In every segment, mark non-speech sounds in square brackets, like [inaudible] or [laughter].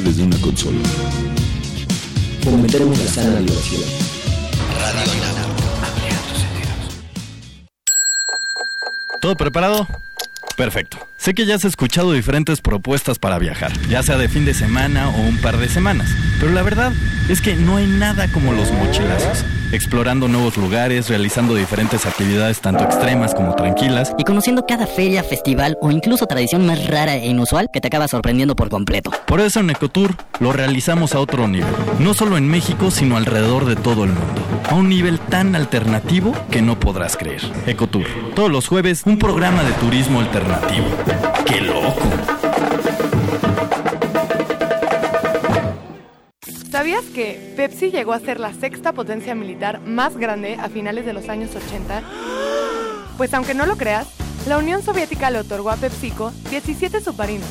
desde una consola. Fomentaremos la sana diversión. Radio ¿Todo preparado? Perfecto. Sé que ya has escuchado diferentes propuestas para viajar, ya sea de fin de semana o un par de semanas, pero la verdad es que no hay nada como los mochilazos explorando nuevos lugares, realizando diferentes actividades tanto extremas como tranquilas. Y conociendo cada feria, festival o incluso tradición más rara e inusual que te acaba sorprendiendo por completo. Por eso en Ecotour lo realizamos a otro nivel, no solo en México, sino alrededor de todo el mundo. A un nivel tan alternativo que no podrás creer. Ecotour, todos los jueves, un programa de turismo alternativo. ¡Qué loco! ¿Sabías que Pepsi llegó a ser la sexta potencia militar más grande a finales de los años 80? Pues aunque no lo creas, la Unión Soviética le otorgó a PepsiCo 17 submarinos,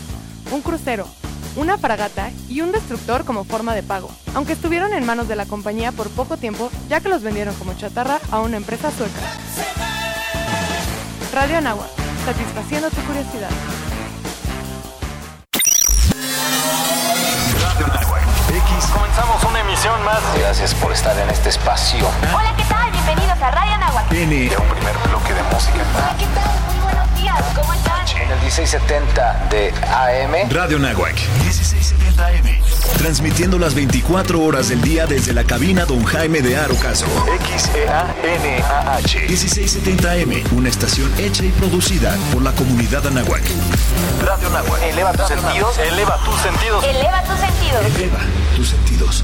un crucero, una fragata y un destructor como forma de pago, aunque estuvieron en manos de la compañía por poco tiempo ya que los vendieron como chatarra a una empresa sueca. Radio Anagua, satisfaciendo tu curiosidad. Comenzamos una emisión más. Gracias por estar en este espacio. Hola, ¿qué tal? Bienvenidos a Radio Nahuatl. Tiene un primer bloque de música. Hola, ¿qué tal? Muy buenos días. ¿Cómo están? En el 1670 de AM. Radio Nahuac. 1670 AM. Transmitiendo las 24 horas del día desde la cabina Don Jaime de Arocaso. X-E-A-N-A-H. 1670 AM. Una estación hecha y producida por la comunidad Anahuac. Radio Nahuac. Eleva tus sentidos. Eleva tus sentidos. Eleva tus sentidos. Eleva tus sentidos.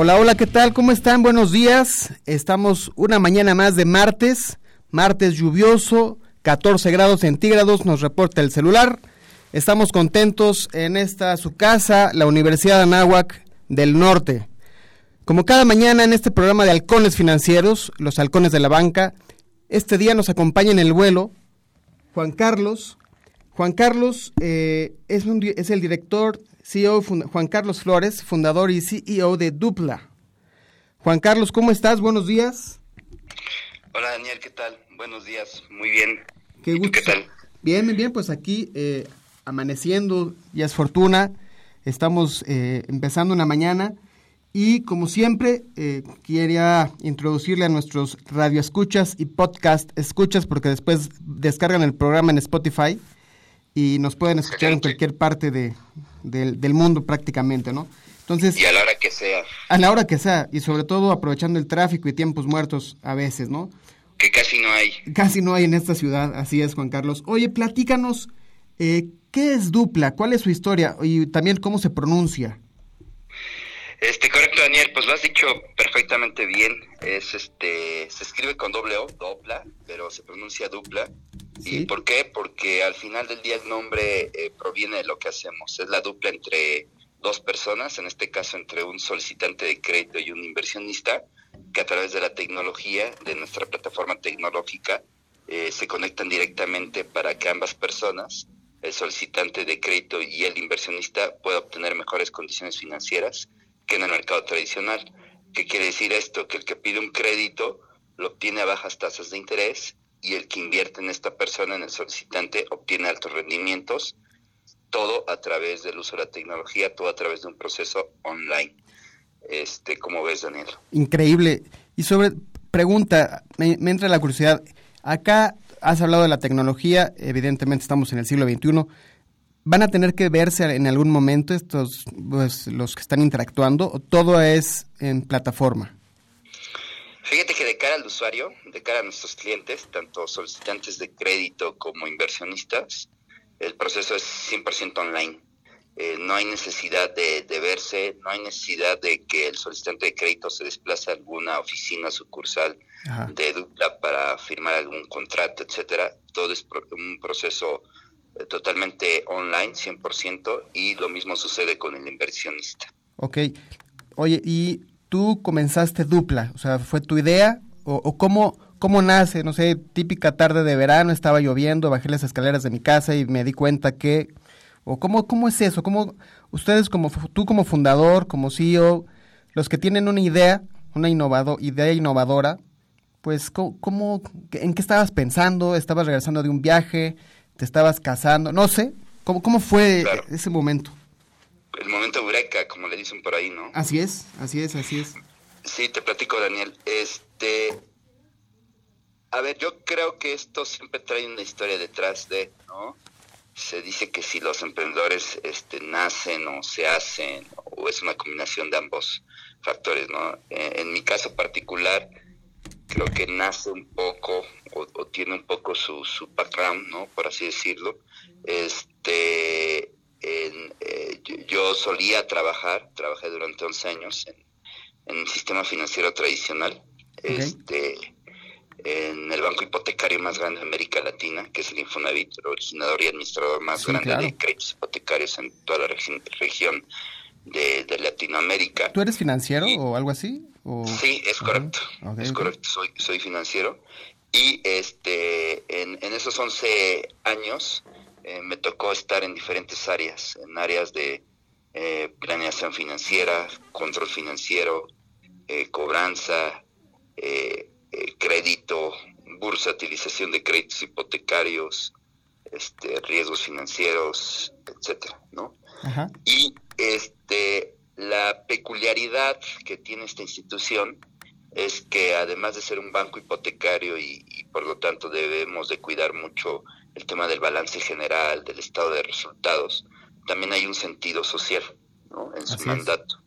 Hola, hola, ¿qué tal? ¿Cómo están? Buenos días. Estamos una mañana más de martes, martes lluvioso, 14 grados centígrados, nos reporta el celular. Estamos contentos en esta su casa, la Universidad de Anáhuac del Norte. Como cada mañana en este programa de Halcones Financieros, los halcones de la banca, este día nos acompaña en el vuelo Juan Carlos. Juan Carlos eh, es, un, es el director CEO Juan Carlos Flores, fundador y CEO de Dupla. Juan Carlos, ¿cómo estás? Buenos días. Hola Daniel, ¿qué tal? Buenos días, muy bien. Qué, gusto. ¿Qué tal? Bien, bien, bien, pues aquí eh, amaneciendo, ya es fortuna, estamos eh, empezando una mañana y como siempre eh, quería introducirle a nuestros radioescuchas y podcast escuchas porque después descargan el programa en Spotify y nos pueden escuchar en cualquier parte de, del, del, mundo prácticamente, ¿no? Entonces, y a la hora que sea. A la hora que sea, y sobre todo aprovechando el tráfico y tiempos muertos a veces, ¿no? Que casi no hay. Casi no hay en esta ciudad, así es, Juan Carlos. Oye, platícanos, eh, ¿qué es Dupla? ¿Cuál es su historia? Y también cómo se pronuncia. Este, correcto, Daniel, pues lo has dicho perfectamente bien. Es este, se escribe con doble O, Dopla, pero se pronuncia Dupla. ¿Sí? ¿Y por qué? Porque al final del día el nombre eh, proviene de lo que hacemos. Es la dupla entre dos personas, en este caso entre un solicitante de crédito y un inversionista, que a través de la tecnología, de nuestra plataforma tecnológica, eh, se conectan directamente para que ambas personas, el solicitante de crédito y el inversionista, puedan obtener mejores condiciones financieras que en el mercado tradicional. ¿Qué quiere decir esto? Que el que pide un crédito lo obtiene a bajas tasas de interés y el que invierte en esta persona, en el solicitante, obtiene altos rendimientos, todo a través del uso de la tecnología, todo a través de un proceso online. Este, ¿Cómo ves, Daniel? Increíble. Y sobre, pregunta, me, me entra la curiosidad, acá has hablado de la tecnología, evidentemente estamos en el siglo XXI, ¿van a tener que verse en algún momento estos, pues, los que están interactuando, o todo es en plataforma? Fíjate que de cara al usuario, de cara a nuestros clientes, tanto solicitantes de crédito como inversionistas, el proceso es 100% online. Eh, no hay necesidad de, de, verse, no hay necesidad de que el solicitante de crédito se desplace a alguna oficina sucursal Ajá. de Dupla para firmar algún contrato, etcétera. Todo es pro, un proceso totalmente online, 100%, y lo mismo sucede con el inversionista. Ok. Oye, ¿y tú comenzaste dupla? O sea, ¿fue tu idea? ¿O, o cómo, cómo nace? No sé, típica tarde de verano, estaba lloviendo, bajé las escaleras de mi casa y me di cuenta que... ¿O cómo, cómo es eso? ¿Cómo ustedes, como tú como fundador, como CEO, los que tienen una idea, una innovado, idea innovadora, pues, ¿cómo, cómo- ¿en qué estabas pensando? ¿Estabas regresando de un viaje? ¿Te estabas casando? No sé. ¿Cómo, cómo fue Claro. ese momento? El momento eureka, como le dicen por ahí, ¿no? Así es, así es, así es. Sí, te platico, Daniel. Este, a ver, yo creo que esto siempre trae una historia detrás de, ¿no? Se dice que si los emprendedores este, nacen o se hacen, o es una combinación de ambos factores, ¿no? Eh, en mi caso particular, creo que nace un poco, o, o tiene un poco su, su background, ¿no? Por así decirlo. Este, en, eh, yo, yo solía trabajar, trabajé durante 11 años en, en el sistema financiero tradicional, este, en el banco hipotecario más grande de América Latina, que es el Infonavit, el originador y administrador más Sí, grande claro. de créditos hipotecarios en toda la regi- región de, de Latinoamérica. ¿Tú eres financiero o algo así? ¿O- Sí, es correcto. Es correcto. Soy, soy financiero. Y este, en, en esos 11 años eh, me tocó estar en diferentes áreas, en áreas de eh, planeación financiera, control financiero, eh, cobranza, crédito, bursatilización de créditos hipotecarios, este, riesgos financieros, etcétera, ¿no? Ajá. Y este la peculiaridad que tiene esta institución es que además de ser un banco hipotecario y, y por lo tanto debemos de cuidar mucho el tema del balance general, del estado de resultados, también hay un sentido social ¿no? en su Así es. mandato.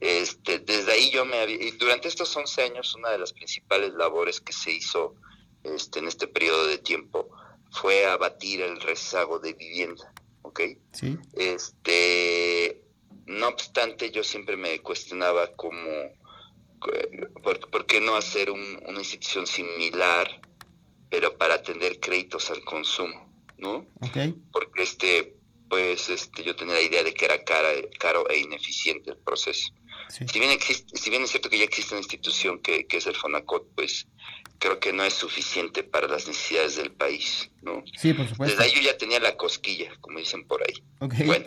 Este, desde ahí yo me había, y durante estos 11 años una de las principales labores que se hizo este, en este periodo de tiempo fue abatir el rezago de vivienda, ¿ok? Sí. Este, no obstante, yo siempre me cuestionaba cómo, por, por qué no hacer un- una institución similar, pero para atender créditos al consumo, ¿no? Ok. Porque este, pues, este, yo tenía la idea de que era cara, caro e ineficiente el proceso. Sí. Si bien existe, si bien es cierto que ya existe una institución que, que es el Fonacot, pues creo que no es suficiente para las necesidades del país, ¿no? Sí, por supuesto. Desde ahí yo ya tenía la cosquilla, como dicen por ahí. Ok. Bueno,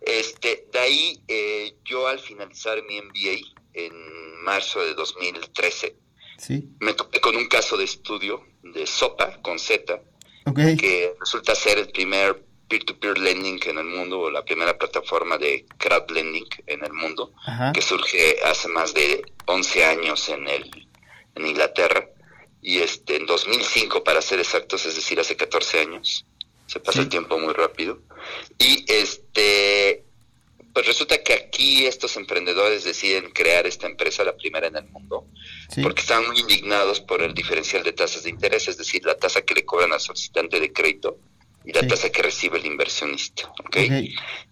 este, de ahí eh, yo al finalizar mi MBA en marzo de 2013, Sí. me topé con un caso de estudio de SOPA con Z, que resulta ser el primer peer-to-peer lending en el mundo, o la primera plataforma de crowd lending en el mundo, Ajá. que surge hace más de 11 años en, el, en Inglaterra, y este, en 2005 para ser exactos, es decir, hace 14 años. Se pasa el tiempo muy rápido. Y este, pues resulta que aquí estos emprendedores deciden crear esta empresa, la primera en el mundo, Sí. porque están muy indignados por el diferencial de tasas de interés, es decir, la tasa que le cobran al solicitante de crédito y la Sí. tasa que recibe el inversionista. ¿ok? Ok.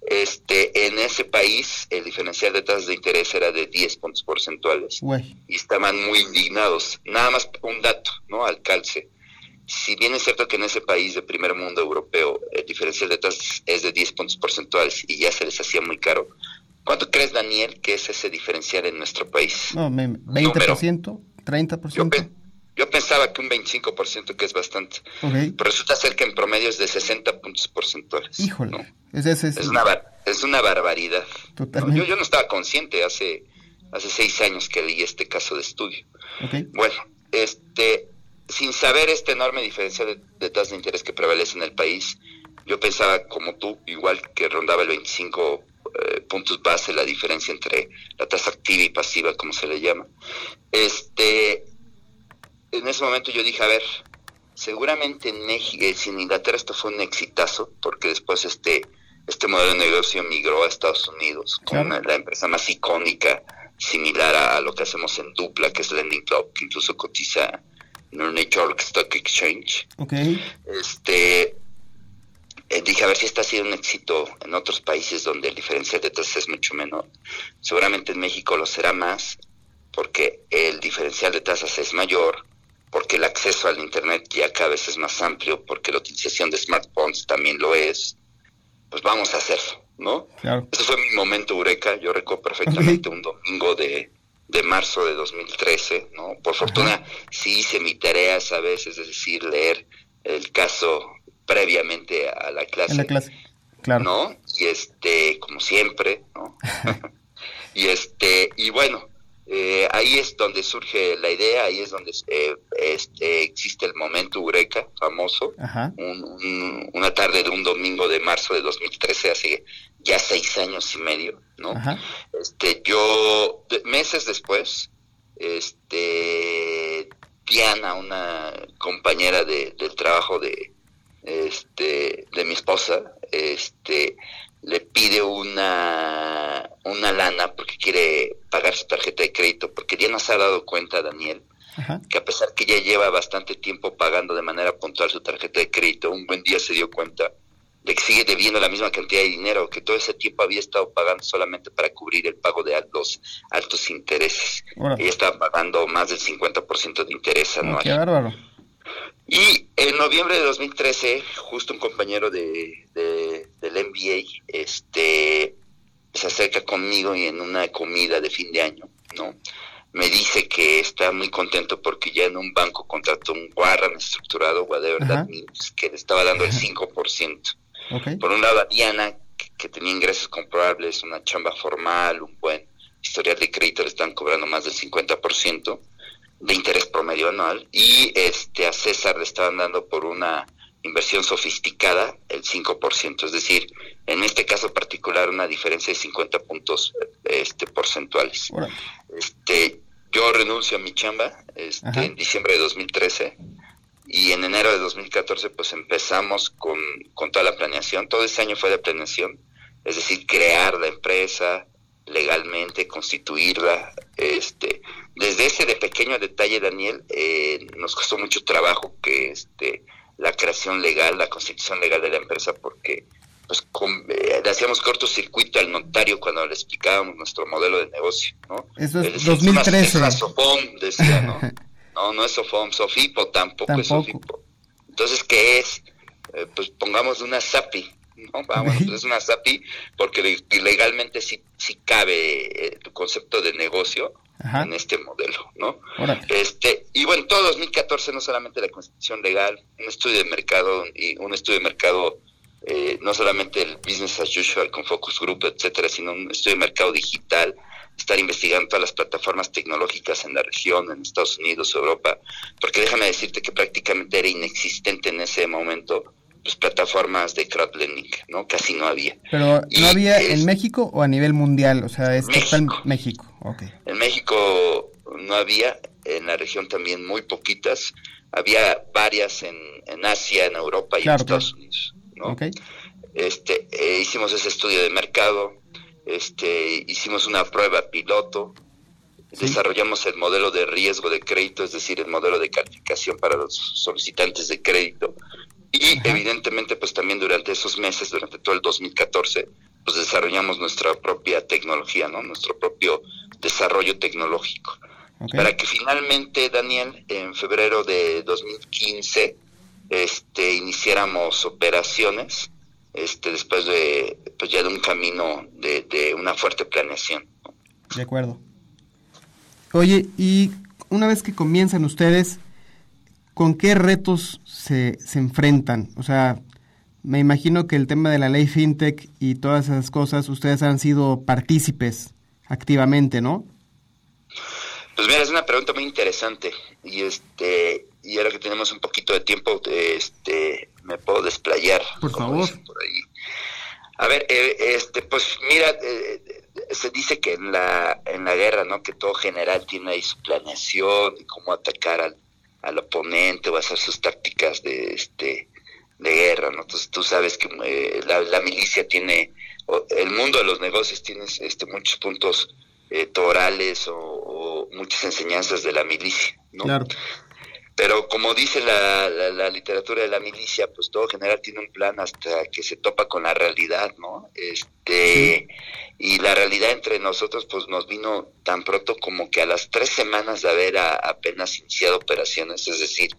Este, en ese país el diferencial de tasas de interés era de 10 puntos porcentuales y estaban muy indignados. Nada más un dato, ¿no? Al calce. Si bien es cierto que en ese país de primer mundo europeo el diferencial de tasas es de 10 puntos porcentuales y ya se les hacía muy caro, ¿cuánto crees, Daniel, que es ese diferencial en nuestro país? No, me- 20%, 30%. Yo pensaba que un 25%, que es bastante. Ok. Pero resulta ser que en promedio es de 60 puntos porcentuales. Híjole. Es, es, es- Es una, es una barbaridad. ¿no? Totalmente. Yo, yo no estaba consciente hace, hace seis años que leí este caso de estudio. Ok. Bueno, este, sin saber este enorme diferencial de, de tasas de interés que prevalece en el país, yo pensaba como tú, igual que rondaba el 25 eh, puntos base la diferencia entre la tasa activa y pasiva, como se le llama. Este, en ese momento yo dije, a ver, seguramente en México, eh, en Inglaterra esto fue un exitazo, porque después este, este modelo de negocio migró a Estados Unidos con Claro. la empresa más icónica, similar a, a lo que hacemos en Dupla, que es Lending Club, que incluso cotiza New York Stock Exchange. Ok. Este, eh, dije, a ver si este ha sido un éxito en otros países donde el diferencial de tasas es mucho menor. Seguramente en México lo será más, porque el diferencial de tasas es mayor, porque el acceso al Internet ya cada vez es más amplio, porque la utilización de smartphones también lo es. pues vamos a hacerlo, ¿no? Claro. Ese fue mi momento eureka, yo recuerdo perfectamente un domingo de, de marzo de 2013, ¿no? Por fortuna sí hice mi tarea, ¿sabes? Es decir, leer el caso previamente a la clase. En la clase, claro. ¿No? Y este, como siempre, ¿no? [laughs] [laughs] y este, y bueno, eh, ahí es donde surge la idea, ahí es donde eh, este, existe el momento Eureka famoso, un- un- una tarde de un domingo de marzo de 2013, hace ya seis años y medio, ¿no? Ajá. Este, yo, meses después, este, Diana, una compañera de, del trabajo de, este, de mi esposa, este, le pide una, una lana porque quiere pagar su tarjeta de crédito, porque Diana se ha dado cuenta, Daniel, Ajá. que a pesar que ya lleva bastante tiempo pagando de manera puntual su tarjeta de crédito, un buen día se dio cuenta de que sigue debiendo la misma cantidad de dinero, que todo ese tiempo había estado pagando solamente para cubrir el pago de los altos intereses. Órale. Ella estaba pagando más del 50% de interés Oh, anual. qué bárbaro. Y en noviembre de 2013, justo un compañero de, de- del MBA este, se acerca conmigo y en una comida de fin de año, ¿no? Me dice que está muy contento porque ya en un banco contrató un Warren estructurado, whatever Ajá. that means, que le estaba dando el 5%. Ok. Por un lado a Diana, que, que tenía ingresos comprobables, una chamba formal, un buen historial de crédito, le están cobrando más del 50% de interés promedio anual. Y este a César le estaban dando por una inversión sofisticada el 5%, es decir, en este caso particular una diferencia de 50 puntos este porcentuales. Este, yo renuncio a mi chamba este, Ajá. en diciembre de 2013 y en enero de 2014 pues empezamos con, con toda la planeación. Todo ese año fue de planeación, es decir, crear la empresa legalmente, constituirla. Este, desde ese de pequeño detalle, Daniel, eh, nos costó mucho trabajo que este, la creación legal, la constitución legal de la empresa, porque pues con- eh, le hacíamos cortocircuito al notario cuando le explicábamos nuestro modelo de negocio, ¿no? Eso es decía, "Es una- 2013. es una Sofom", decía, ¿no? [laughs] No, no es Sofom, Sofipo tampoco, es. Sofipo. Entonces, ¿qué es? Eh, pues pongamos una SAPI, ¿no? Vamos, Ok. pues es una SAPI porque le- legalmente sí, sí cabe eh, tu concepto de negocio Ajá. en este modelo, ¿no? Órale. Este, y bueno, todo 2014 no solamente la constitución legal, un estudio de mercado y un estudio de mercado eh, no solamente el business as usual con focus group, etcétera, sino un estudio de mercado digital, estar investigando todas las plataformas tecnológicas en la región, en Estados Unidos, Europa, porque déjame decirte que prácticamente era inexistente en ese momento pues plataformas de crowdlending, ¿no? Casi no había. Pero Y ¿no había es- en México o a nivel mundial? O sea, es total México. Ok. En México no había, en la región también muy poquitas. Había varias en, en Asia, en Europa y Claro, en Estados. Unidos. ¿no? Ok. Este, eh, hicimos ese estudio de mercado, este, hicimos una prueba piloto, desarrollamos el modelo de riesgo de crédito, es decir, el modelo de calificación para los solicitantes de crédito. Y evidentemente, pues también durante esos meses, durante todo el 2014, pues desarrollamos nuestra propia tecnología, ¿no? Nuestro propio desarrollo tecnológico. Para que finalmente, Daniel, en febrero de 2015, este, iniciáramos operaciones, este, después de, pues ya de un camino de, de una fuerte planeación. De acuerdo. Oye, y una vez que comienzan ustedes, ¿con qué retos se, se enfrentan? O sea, me imagino que el tema de la ley FinTech y todas esas cosas, ustedes han sido partícipes activamente, ¿no? Pues mira, es una pregunta muy interesante y este y ahora que tenemos un poquito de tiempo, este me puedo desplayar. Por favor. por ahí. A ver, eh, este, pues mira, eh, se dice que en la en la guerra, ¿no? Que todo general tiene ahí su planeación y cómo atacar al, al oponente o hacer sus tácticas de este de guerra, ¿no? Entonces tú sabes que eh, la, milicia tiene, el mundo de los negocios tiene este muchos puntos eh, torales o, o muchas enseñanzas de la milicia, ¿no? Claro. Pero como dice la, la, la literatura de la milicia, pues todo general tiene un plan hasta que se topa con la realidad, ¿no? Este y la realidad entre nosotros, pues nos vino tan pronto como que a las tres semanas de haber a- apenas iniciado operaciones, es decir,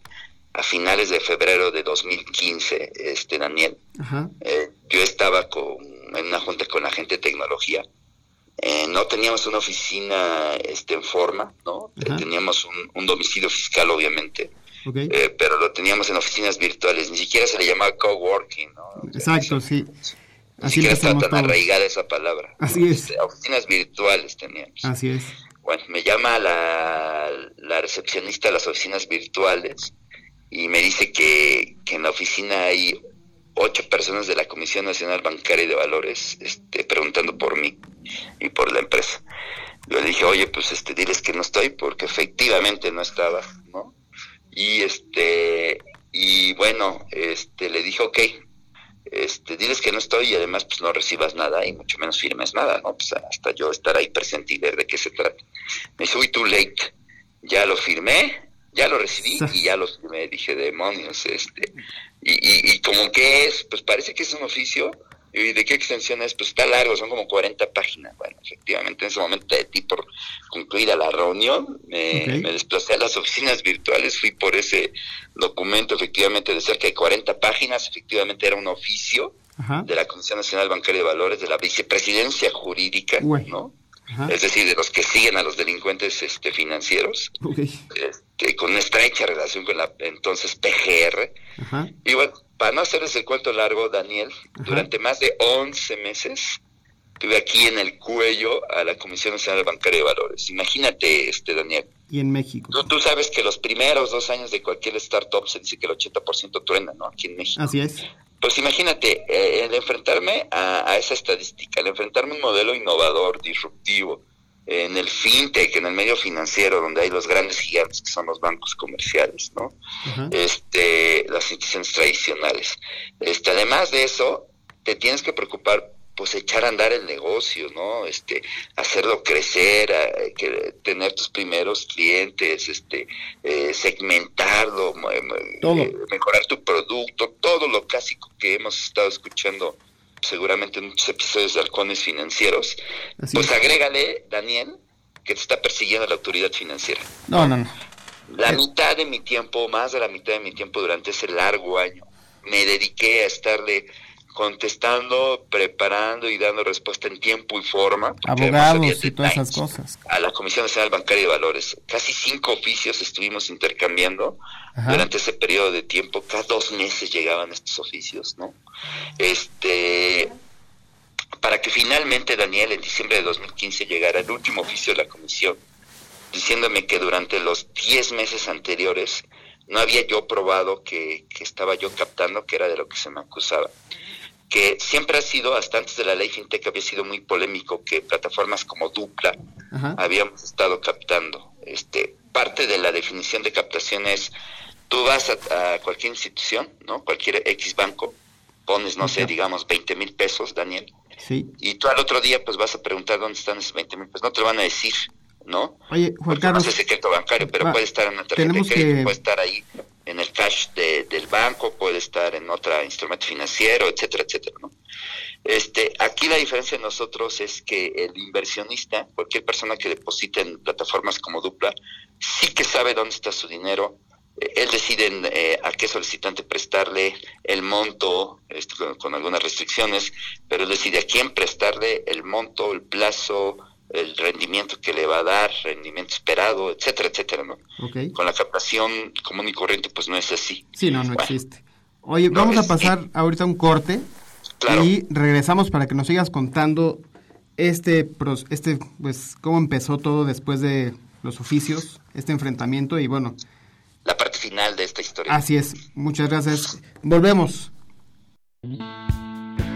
a finales de febrero de 2015, este Daniel. Ajá. Eh, yo estaba con, en una junta con la gente de tecnología. Eh, no teníamos una oficina este, en forma, ¿no? Eh, teníamos un, un domicilio fiscal, obviamente, eh, pero lo teníamos en oficinas virtuales. Ni siquiera se le llamaba coworking, ¿no? Exacto, sí. Ni Así siquiera empezamos tan todos. arraigada esa palabra. ¿no? Así es. Este, oficinas virtuales teníamos. Así es. Bueno, me llama la, la recepcionista de las oficinas virtuales y me dice que, que en la oficina hay ocho personas de la Comisión Nacional Bancaria y de Valores este, preguntando por mí y por la empresa. Yo le dije, oye, pues este, diles que no estoy porque efectivamente no estaba, ¿no? Y este, y bueno, este, le dije, ok, este, diles que no estoy y además pues no recibas nada y mucho menos firmes nada, ¿no? Pues hasta yo estar ahí presente y ver de qué se trata. Me dice, uy, too late, ya lo firmé, ya lo recibí y ya lo firmé, dije, demonios, este, y, y, y como que es, pues parece que es un oficio, ¿y de qué extensión es? Pues está largo, son como 40 páginas, bueno, efectivamente en ese momento de ti por concluida la reunión, me, me desplacé a las oficinas virtuales, fui por ese documento efectivamente de cerca de 40 páginas, efectivamente era un oficio Ajá. de la Comisión Nacional Bancaria de Valores, de la vicepresidencia jurídica, Uy. ¿no? Ajá. Es decir, de los que siguen a los delincuentes este, financieros, este, con una estrecha relación con la entonces PGR. Ajá. Y bueno, para no hacerles el cuento largo, Daniel, durante más de 11 meses tuve aquí en el cuello a la Comisión Nacional Bancaria de Valores. Imagínate, este Daniel, Y en México. tú, tú sabes que los primeros dos años de cualquier startup se dice que el 80% truena, ¿no? Aquí en México. Así es. Pues imagínate, eh, el enfrentarme a, a esa estadística, el enfrentarme a un modelo innovador, disruptivo, eh, en el fintech, en el medio financiero, donde hay los grandes gigantes que son los bancos comerciales, ¿no? Este, las instituciones tradicionales. Este, además de eso, te tienes que preocupar, pues echar a andar el negocio, ¿no? Este, hacerlo crecer, a- que, tener tus primeros clientes, este, eh, segmentarlo, eh, mejorar tu producto, todo lo clásico que hemos estado escuchando seguramente en muchos episodios de Halcones Financieros, Así pues es. agrégale, Daniel, que te está persiguiendo la autoridad financiera. No, no, no. La mitad de mi tiempo, más de la mitad de mi tiempo durante ese largo año, me dediqué a estarle contestando, preparando y dando respuesta en tiempo y forma. Abogados y todas esas cosas. A la Comisión Nacional Bancaria de Valores. Casi cinco oficios estuvimos intercambiando Ajá. durante ese periodo de tiempo. Cada dos meses llegaban estos oficios, ¿no? Este, para que finalmente, Daniel, en diciembre de 2015 llegara el último oficio de la comisión, diciéndome que durante los 10 meses anteriores no había yo probado que, que estaba yo captando, que era de lo que se me acusaba. Que siempre ha sido, hasta antes de la ley FinTech, había sido muy polémico que plataformas como Dupla Ajá. habíamos estado captando. Este, parte de la definición de captación es, tú vas a, a cualquier institución, ¿no? Cualquier X banco, pones, no sé, digamos, 20 mil pesos, Daniel, Sí. y tú al otro día pues vas a preguntar dónde están esos 20 mil pesos. No te lo van a decir, ¿no? Oye, Juan Porque Carlos. no es secreto bancario, pero va, puede estar en una tarjeta de crédito, que- puede estar ahí en el cash de- del banco, puede estar en otro instrumento financiero, etcétera, etcétera, ¿no? Este, aquí la diferencia de nosotros es que el inversionista, cualquier persona que deposite en plataformas como Dupla, sí que sabe dónde está su dinero. Eh, Él decide eh, a qué solicitante prestarle el monto, con, con algunas restricciones, pero él decide a quién prestarle el monto, el plazo, el rendimiento que le va a dar, rendimiento esperado, etcétera, etcétera, ¿no? Ok. Con la captación común y corriente, pues no es así. Sí, no, no Bueno, existe. Oye, No, vamos a pasar ahorita un corte Claro. y regresamos para que nos sigas contando este, este, pues, cómo empezó todo después de los oficios, este enfrentamiento y bueno, La parte final de esta historia. así es. Muchas gracias. Volvemos.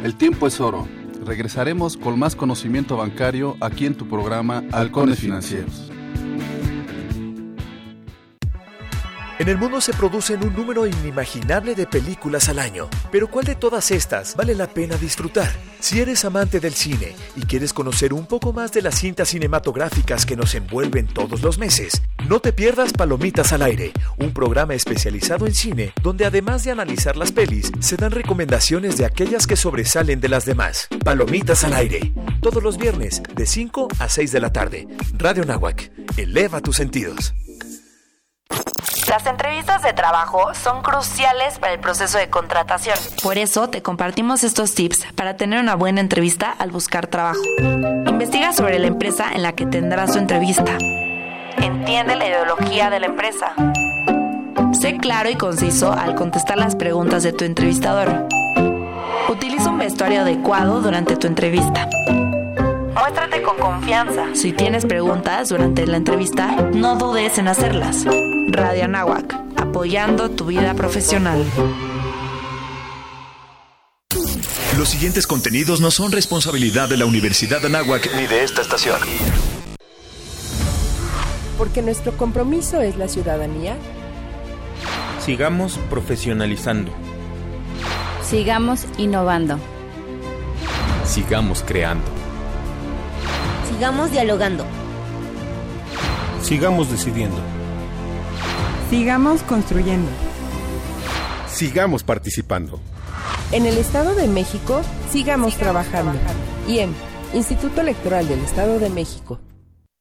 El tiempo es oro. Regresaremos con más conocimiento bancario aquí en tu programa Halcones Financieros. En el mundo se producen un número inimaginable de películas al año, pero ¿cuál de todas estas vale la pena disfrutar? Si eres amante del cine y quieres conocer un poco más de las cintas cinematográficas que nos envuelven todos los meses, no te pierdas Palomitas al Aire, un programa especializado en cine donde además de analizar las pelis, se dan recomendaciones de aquellas que sobresalen de las demás. Palomitas al Aire, todos los viernes de 5 a 6 de la tarde. Radio Nahuac, eleva tus sentidos. Las entrevistas de trabajo son cruciales para el proceso de contratación. Por eso te compartimos estos tips para tener una buena entrevista al buscar trabajo. Investiga sobre la empresa en la que tendrás tu entrevista. Entiende la ideología de la empresa. Sé claro y conciso al contestar las preguntas de tu entrevistador. Utiliza un vestuario adecuado durante tu entrevista. Muéstrate con confianza. Si tienes preguntas durante la entrevista, no dudes en hacerlas. Radio Anáhuac, apoyando tu vida profesional. Los siguientes contenidos no son responsabilidad de la Universidad de Anáhuac ni de esta estación. Porque nuestro compromiso es la ciudadanía. Sigamos profesionalizando. Sigamos innovando. Sigamos creando. Sigamos dialogando. Sigamos decidiendo. Sigamos construyendo. Sigamos participando. En el Estado de México, sigamos, trabajando. IEM, Instituto Electoral del Estado de México.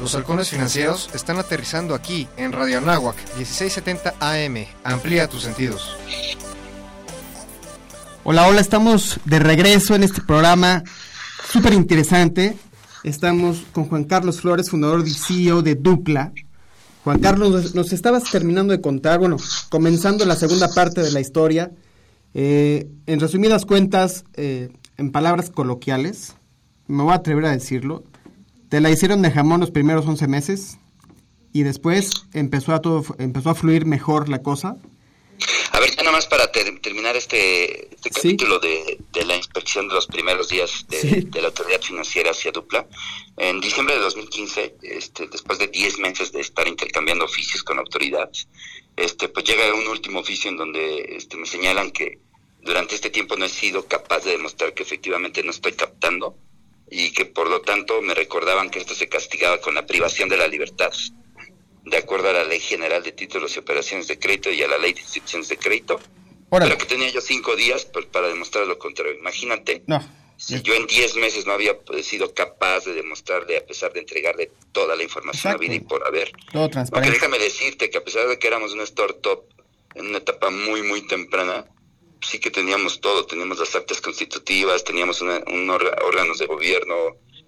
Los halcones financieros están aterrizando aquí en Radio Anáhuac 1670 AM. Amplía tus sentidos. Hola, hola, estamos de regreso en este programa súper interesante. Estamos con Juan Carlos Flores, fundador y CEO de Dupla. Juan Carlos, nos, estabas terminando de contar, bueno, comenzando la segunda parte de la historia. Eh, en resumidas cuentas, eh, en palabras coloquiales, me voy a atrever a decirlo, te la hicieron de jamón los primeros 11 meses y después empezó a, todo, empezó a fluir mejor la cosa. A ver, ya nada más para ter terminar este, este ¿Sí? capítulo de, de, la inspección de los primeros días de, sí. de, la autoridad financiera hacia Dupla. En diciembre de 2015, este, después de 10 meses de estar intercambiando oficios con autoridades, este, pues llega un último oficio en donde este, me señalan que durante este tiempo no he sido capaz de demostrar que efectivamente no estoy captando y que por lo tanto me recordaban que esto se castigaba con la privación de la libertad de acuerdo a la Ley General de Títulos y Operaciones de Crédito y a la Ley de Instituciones de Crédito. Órale. Pero que tenía yo cinco días para demostrar lo contrario. Imagínate, no. si yo en diez meses no había sido capaz de demostrarle, a pesar de entregarle toda la información a vida y por haber. Todo transparente. Porque déjame decirte que a pesar de que éramos una startup en una etapa muy, muy temprana, sí que teníamos todo. Teníamos las actas constitutivas, teníamos una, un órganos de gobierno,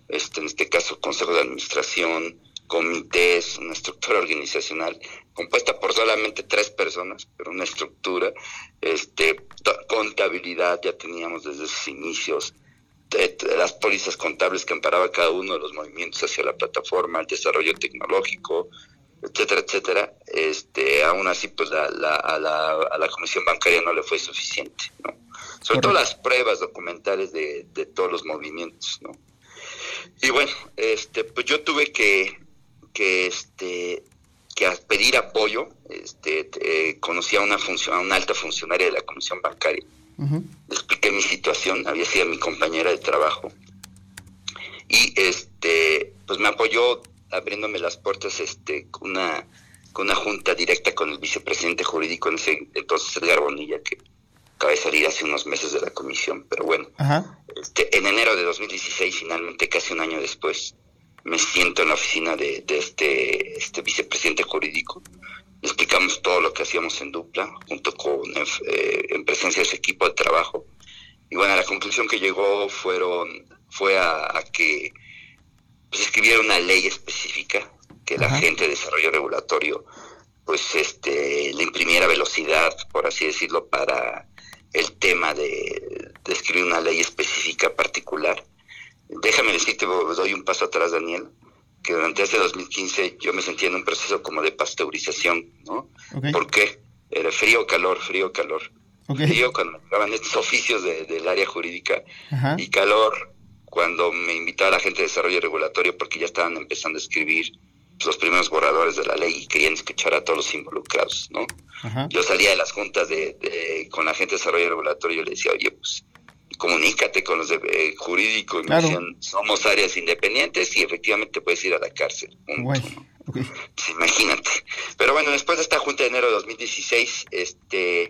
este, en este caso, Consejo de Administración, comités, una estructura organizacional compuesta por solamente tres personas, pero una estructura, este, contabilidad ya teníamos desde sus inicios, las pólizas contables que amparaba cada uno de los movimientos hacia la plataforma, el desarrollo tecnológico, etcétera, etcétera, este, aún así pues la, la, a, la, a la Comisión Bancaria no le fue suficiente, ¿no? Sobre todo las pruebas documentales de, de todos los movimientos, ¿no? Y bueno, este, pues yo tuve que, que este que pedir apoyo este eh, conocí a una función, a una alta funcionaria de la comisión bancaria uh -huh. le expliqué mi situación había sido mi compañera de trabajo y este pues me apoyó abriéndome las puertas este con una con una junta directa con el vicepresidente jurídico en ese entonces Edgar Bonilla que acaba de salir hace unos meses de la comisión pero bueno este, en enero de 2016 finalmente casi un año después me siento en la oficina de, de este, este vicepresidente jurídico. Le explicamos todo lo que hacíamos en dupla, junto con eh, en presencia de ese equipo de trabajo. Y bueno, la conclusión que llegó fueron, fue a, a que pues, escribiera una ley específica que la gente de desarrollo regulatorio pues este le imprimiera velocidad, por así decirlo, para el tema de, de escribir una ley específica particular déjame decirte, doy un paso atrás, Daniel, que durante este 2015 yo me sentía en un proceso como de pasteurización, ¿no? Okay. ¿Por qué? Era frío, calor, frío, calor. Okay. Frío cuando me llegaban estos oficios de, del área jurídica Ajá. y calor cuando me invitaba la gente de desarrollo regulatorio porque ya estaban empezando a escribir los primeros borradores de la ley y querían escuchar a todos los involucrados, ¿no? Yo salía de las juntas de, con la gente de desarrollo regulatorio y le decía, oye, pues comunícate con los de, eh, jurídicos. Y me decían, somos áreas independientes y efectivamente puedes ir a la cárcel. Pues imagínate. Pero bueno, después de esta junta de enero de 2016, este,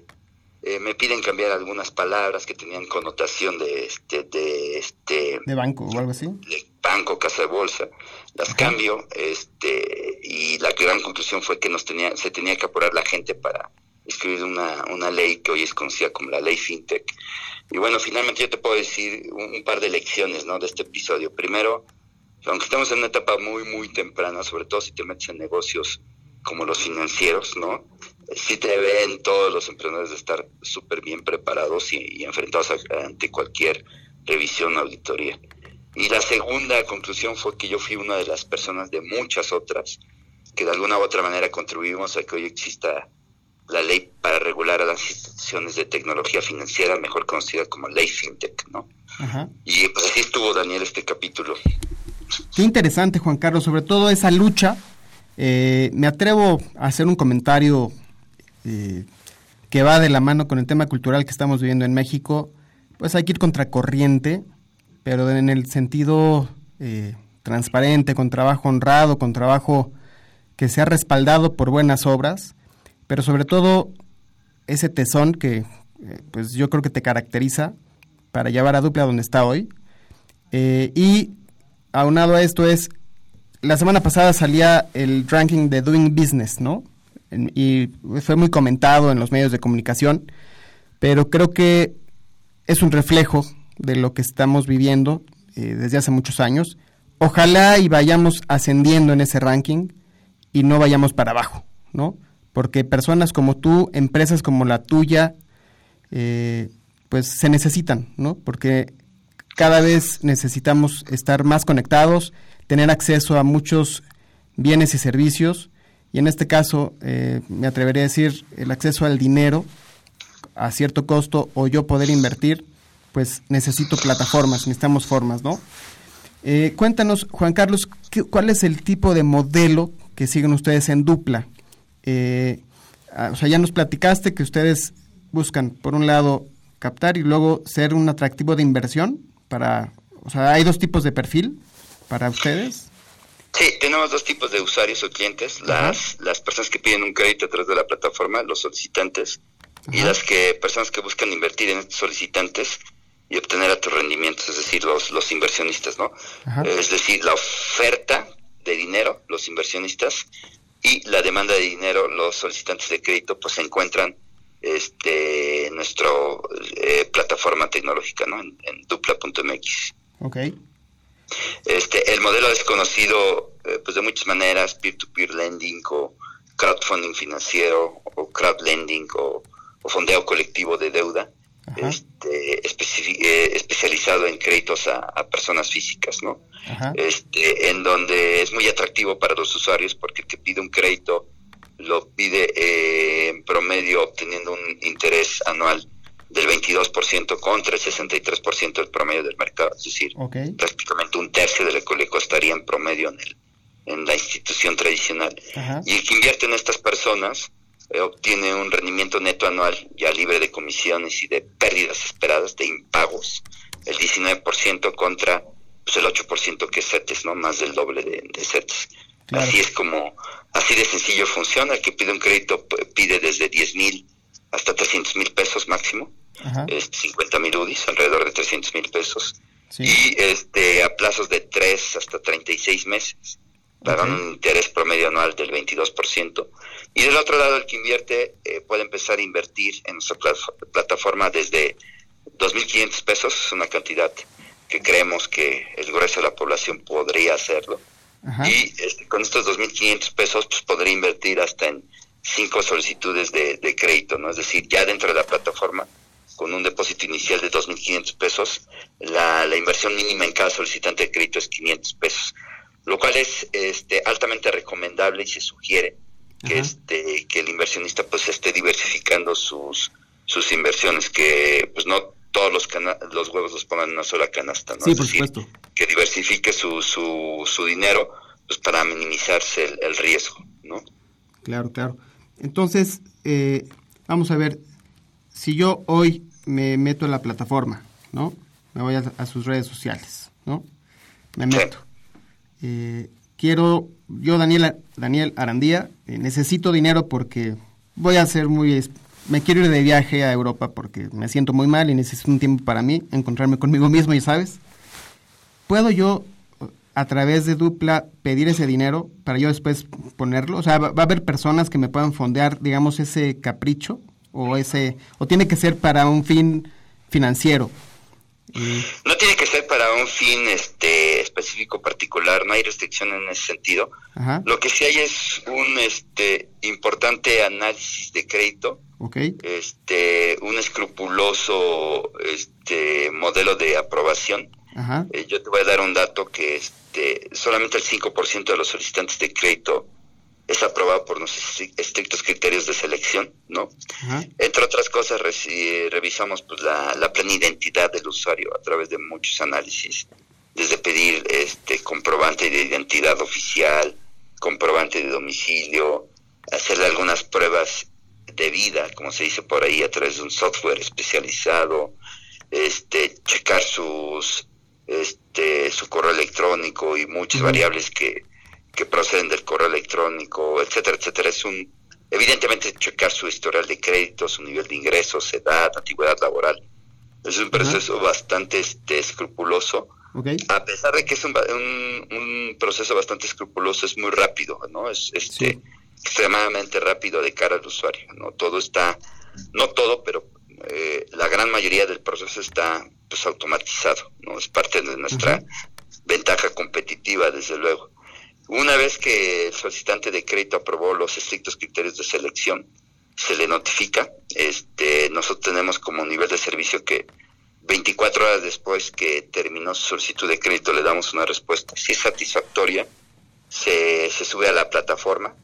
eh, me piden cambiar algunas palabras que tenían connotación de este, de este. De banco o algo así. De banco, casa de bolsa. Las cambio, este, y la gran conclusión fue que nos tenía, se tenía que apurar la gente para escribir una, una ley que hoy es conocida como la ley FinTech. Y bueno, finalmente yo te puedo decir un, par de lecciones, ¿no? De este episodio. Primero, aunque estamos en una etapa muy, muy temprana, sobre todo si te metes en negocios como los financieros, ¿no? Sí te ven todos los emprendedores de estar súper bien preparados y, enfrentados ante cualquier revisión o auditoría. Y la segunda conclusión fue que yo fui una de las personas de muchas otras que de alguna u otra manera contribuimos a que hoy exista la ley para regular a las instituciones de tecnología financiera, mejor conocida como ley FinTech, ¿no? Y pues así estuvo Daniel este capítulo. Qué interesante, Juan Carlos, sobre todo esa lucha. Eh, me atrevo a hacer un comentario eh, que va de la mano con el tema cultural que estamos viviendo en México. Pues hay que ir contracorriente, pero en el sentido eh, transparente, con trabajo honrado, con trabajo que sea respaldado por buenas obras pero sobre todo ese tesón que eh, pues yo creo que te caracteriza para llevar a Dupla donde está hoy. Eh, y aunado a esto es, la semana pasada salía el ranking de Doing Business, ¿no? Y fue muy comentado en los medios de comunicación, pero creo que es un reflejo de lo que estamos viviendo eh, desde hace muchos años. Ojalá y vayamos ascendiendo en ese ranking y no vayamos para abajo, ¿no? porque personas como tú, empresas como la tuya, eh, pues se necesitan, ¿no? Porque cada vez necesitamos estar más conectados, tener acceso a muchos bienes y servicios, y en este caso eh, me atrevería a decir el acceso al dinero a cierto costo o yo poder invertir, pues necesito plataformas, necesitamos formas, ¿no? Eh, cuéntanos, Juan Carlos, ¿cuál es el tipo de modelo que siguen ustedes en Dupla? Eh, o sea, ya nos platicaste que ustedes buscan, por un lado, captar y luego ser un atractivo de inversión para, o sea, hay dos tipos de perfil para ustedes. Sí, tenemos dos tipos de usuarios o clientes, las, las personas que piden un crédito a través de la plataforma, los solicitantes, y las que personas que buscan invertir en estos solicitantes y obtener altos rendimientos, es decir, los, los inversionistas, ¿no? Es decir, la oferta de dinero, los inversionistas, y la demanda de dinero, los solicitantes de crédito pues se encuentran este en nuestra eh, plataforma tecnológica, ¿no? En, dupla.mx. Ok. Este, el modelo es conocido eh, pues de muchas maneras, peer-to-peer lending o crowdfunding financiero o crowd lending o fondeo colectivo de deuda este, eh, especializado en créditos a, personas físicas, ¿no? Este, en donde es muy atractivo para los usuarios porque el que pide un crédito lo pide eh, en promedio obteniendo un interés anual del 22% contra el 63% del promedio del mercado, es decir, prácticamente un tercio de lo que le costaría en promedio en, el, en la institución tradicional. Y el que invierte en estas personas eh, obtiene un rendimiento neto anual ya libre de comisiones y de pérdidas esperadas de impagos, el 19% contra pues, el 8% que es CETES, ¿no? Más del doble de, de CETES. Así es como, así de sencillo funciona. El que pide un crédito pide desde 10 mil hasta 300 mil pesos máximo, es 50 mil UDIs, alrededor de 300 mil pesos. Y este a plazos de 3 hasta 36 meses pagan un interés promedio anual del 22%. Y del otro lado, el que invierte eh, puede empezar a invertir en nuestra plataforma desde 2.500 pesos, es una cantidad que creemos que el grueso de la población podría hacerlo. Y este, con estos 2.500 pesos pues, podría invertir hasta en cinco solicitudes de, crédito, ¿no? Es decir, ya dentro de la plataforma, con un depósito inicial de 2.500 pesos, la, la inversión mínima en cada solicitante de crédito es 500 pesos lo cual es este, altamente recomendable y se sugiere que este que el inversionista pues esté diversificando sus sus inversiones que pues no todos los los huevos los pongan en una sola canasta ¿no? Sí, por supuesto. que diversifique su, su, su dinero pues para minimizarse el, el riesgo, ¿no? Claro, claro. Entonces, eh, vamos a ver, si yo hoy me meto en la plataforma, ¿no? Me voy a, a sus redes sociales, ¿no? Me meto. Eh, quiero, yo Daniel, Daniel Arandía, eh, necesito dinero porque voy a ser muy, me quiero ir de viaje a Europa porque me siento muy mal y necesito un tiempo para mí, encontrarme conmigo mismo, y sabes. ¿Puedo yo a través de Dupla pedir ese dinero para yo después ponerlo? O sea, ¿va, va a haber personas que me puedan fondear, digamos, ese capricho o ese o tiene que ser para un fin financiero? No tiene que ser para un fin este específico particular, no hay restricción en ese sentido. Ajá. Lo que sí hay es un este importante análisis de crédito, Okay. este un escrupuloso este modelo de aprobación. Ajá. Eh, yo te voy a dar un dato que este solamente el 5% de los solicitantes de crédito es aprobado por nuestros estrictos criterios de selección, ¿no? Ajá. Entre otras cosas, revisamos pues, la, la plena identidad del usuario a través de muchos análisis, desde pedir este comprobante de identidad oficial, comprobante de domicilio, hacerle algunas pruebas de vida, como se dice por ahí, a través de un software especializado, este, checar sus, este, su correo electrónico y muchas variables que, que proceden del correo electrónico, etcétera, etcétera. Es un, evidentemente, checar su historial de crédito, su nivel de ingresos, edad, antigüedad laboral. Es un proceso bastante este, escrupuloso. A pesar de que es un, un, un proceso bastante escrupuloso, es muy rápido, ¿no? Es este, extremadamente rápido de cara al usuario, ¿no? Todo está, no todo, pero eh, la gran mayoría del proceso está pues automatizado, ¿no? Es parte de nuestra ventaja competitiva, desde luego. Una vez que el solicitante de crédito aprobó los estrictos criterios de selección, se le notifica. Este, nosotros tenemos como nivel de servicio que 24 horas después que terminó su solicitud de crédito le damos una respuesta. Si es satisfactoria, se, se sube a la plataforma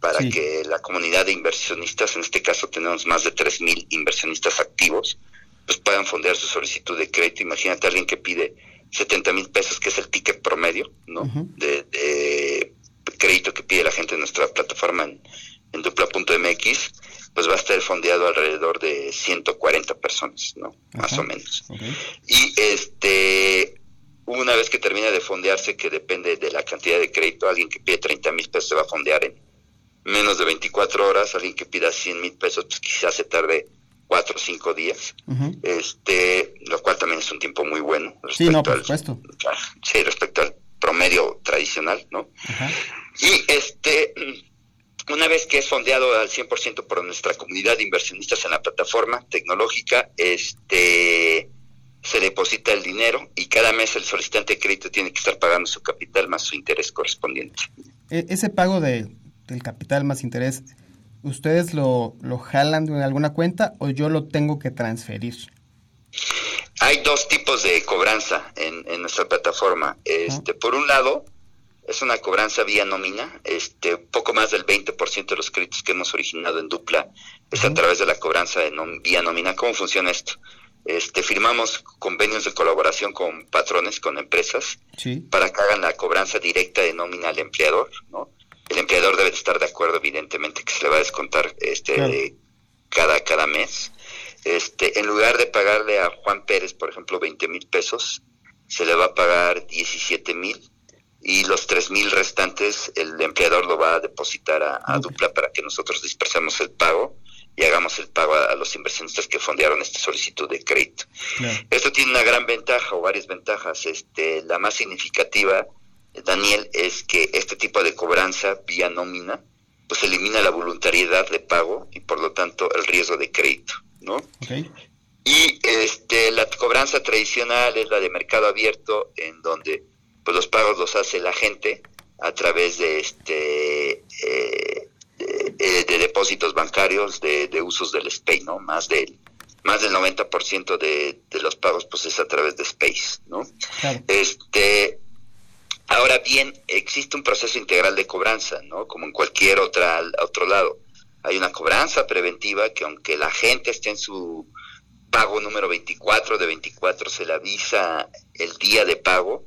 para Sí. que la comunidad de inversionistas, en este caso tenemos más de 3.000 inversionistas activos, pues puedan fondear su solicitud de crédito. Imagínate a alguien que pide 70 mil pesos, que es el ticket promedio, ¿no? de, de crédito que pide la gente en nuestra plataforma en, en dupla.mx, pues va a estar fondeado alrededor de 140 personas, ¿no? Más o menos. Y este, una vez que termina de fondearse, que depende de la cantidad de crédito, alguien que pide 30 mil pesos se va a fondear en menos de 24 horas, alguien que pida 100 mil pesos, pues quizás se tarde 4 o 5 días, este, lo cual también es un tiempo muy bueno. Sí, no, por al- supuesto. Sí, respecto al promedio tradicional, ¿no? Y este, una vez que es fondeado al 100% por nuestra comunidad de inversionistas en la plataforma tecnológica, este se deposita el dinero y cada mes el solicitante de crédito tiene que estar pagando su capital más su interés correspondiente. E- ese pago de, del capital más interés, ¿ustedes lo, lo jalan de alguna cuenta o yo lo tengo que transferir? Hay dos tipos de cobranza en, en nuestra plataforma. Este, por un lado, es una cobranza vía nómina, este, poco más del 20% de los créditos que hemos originado en dupla es a través de la cobranza de nom- vía nómina. ¿Cómo funciona esto? Este, firmamos convenios de colaboración con patrones, con empresas, Sí. para que hagan la cobranza directa de nómina al empleador, ¿no? El empleador debe de estar de acuerdo, evidentemente, que se le va a descontar este Claro. cada, cada mes. Este, en lugar de pagarle a Juan Pérez, por ejemplo, 20 mil pesos, se le va a pagar 17 mil y los 3 mil restantes el empleador lo va a depositar a, a Dupla para que nosotros dispersemos el pago y hagamos el pago a, a los inversionistas que fondearon esta solicitud de crédito. Esto tiene una gran ventaja o varias ventajas. Este, la más significativa, Daniel, es que este tipo de cobranza vía nómina, pues elimina la voluntariedad de pago y por lo tanto el riesgo de crédito, ¿no? Y este, la cobranza tradicional es la de mercado abierto, en donde pues los pagos los hace la gente a través de este eh, de, eh, de depósitos bancarios, de, de usos del SPAY, ¿no? Más del más del 90% de, de los pagos pues es a través de Space, ¿no? Este, ahora bien, existe un proceso integral de cobranza, ¿no? Como en cualquier otra otro lado. Hay una cobranza preventiva que aunque la gente esté en su pago número 24 de 24 se le avisa el día de pago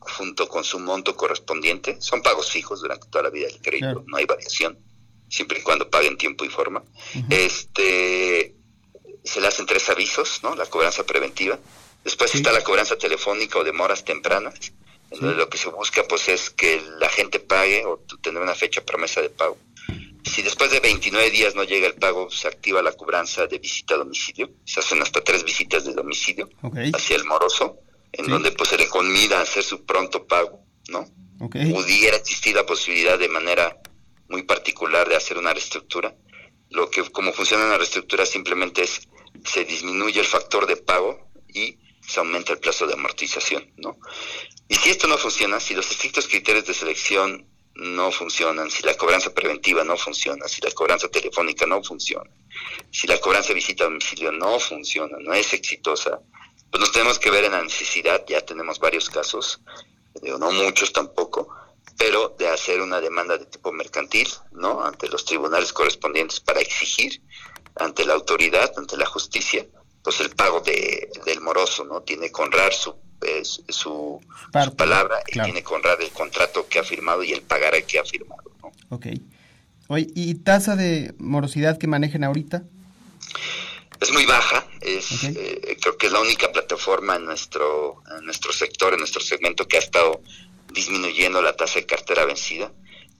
junto con su monto correspondiente. Son pagos fijos durante toda la vida del crédito, no hay variación, siempre y cuando paguen tiempo y forma. Este se le hacen tres avisos, ¿no? La cobranza preventiva. Después está la cobranza telefónica o de moras tempranas, lo que se busca pues es que la gente pague o tener una fecha promesa de pago. Si después de 29 días no llega el pago, se activa la cobranza de visita a domicilio. Se hacen hasta tres visitas de domicilio hacia el moroso, en donde pues se le conmida a hacer su pronto pago, ¿no? Pudiera existir la posibilidad de manera muy particular de hacer una reestructura. Lo que como funciona una reestructura simplemente es se disminuye el factor de pago y se aumenta el plazo de amortización, ¿no? Y si esto no funciona, si los estrictos criterios de selección no funcionan, si la cobranza preventiva no funciona, si la cobranza telefónica no funciona, si la cobranza de visita a domicilio no funciona, no es exitosa, pues nos tenemos que ver en la necesidad, ya tenemos varios casos, no muchos tampoco, pero de hacer una demanda de tipo mercantil, ¿no? Ante los tribunales correspondientes para exigir ante la autoridad, ante la justicia, pues el pago de, del moroso, ¿no? Tiene que honrar su, su, palabra y tiene que honrar el contrato que ha firmado y el pagar el que ha firmado, ¿no? Ok. Oye, ¿y tasa de morosidad que manejen ahorita? Es muy baja, es, eh, creo que es la única plataforma en nuestro, en nuestro sector, en nuestro segmento que ha estado disminuyendo la tasa de cartera vencida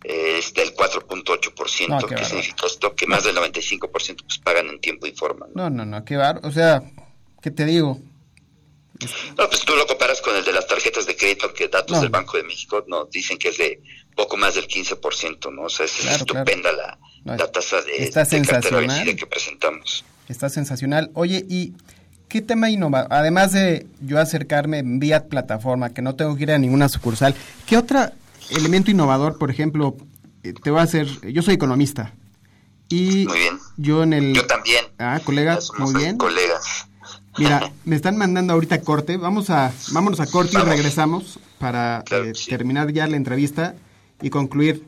es del 4.8%. ¿Qué, significa esto? Que más del 95% pues pagan en tiempo y forma. No, no, no, qué bar. O sea, ¿qué te digo? No, pues tú lo comparas con el de las tarjetas de crédito, que datos del Banco de México nos dicen que es de poco más del 15%, ¿no? O sea, es estupenda La, la, tasa de, Está sensacional. que presentamos. Está sensacional. Oye, ¿y qué tema innova? Además de yo acercarme vía plataforma, que no tengo que ir a ninguna sucursal, ¿qué otra elemento innovador, por ejemplo, eh, te voy a hacer, yo soy economista. Y muy bien. yo en el... Yo también. Ah, colega, muy bien. Colegas. Mira, [laughs] me están mandando ahorita corte. Vamos a, vámonos a corte y regresamos para eh, terminar ya la entrevista y concluir.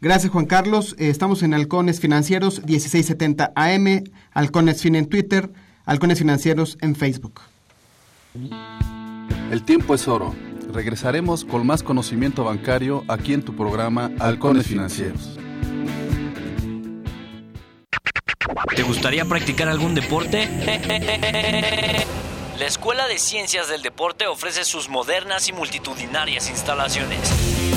Gracias, Juan Carlos. Eh, estamos en Halcones Financieros, 1670 AM, Halcones Fin en Twitter, Halcones Financieros en Facebook. El tiempo es oro. Regresaremos con más conocimiento bancario aquí en tu programa Halcones Financieros. ¿Te gustaría practicar algún deporte? La Escuela de Ciencias del Deporte ofrece sus modernas y multitudinarias instalaciones.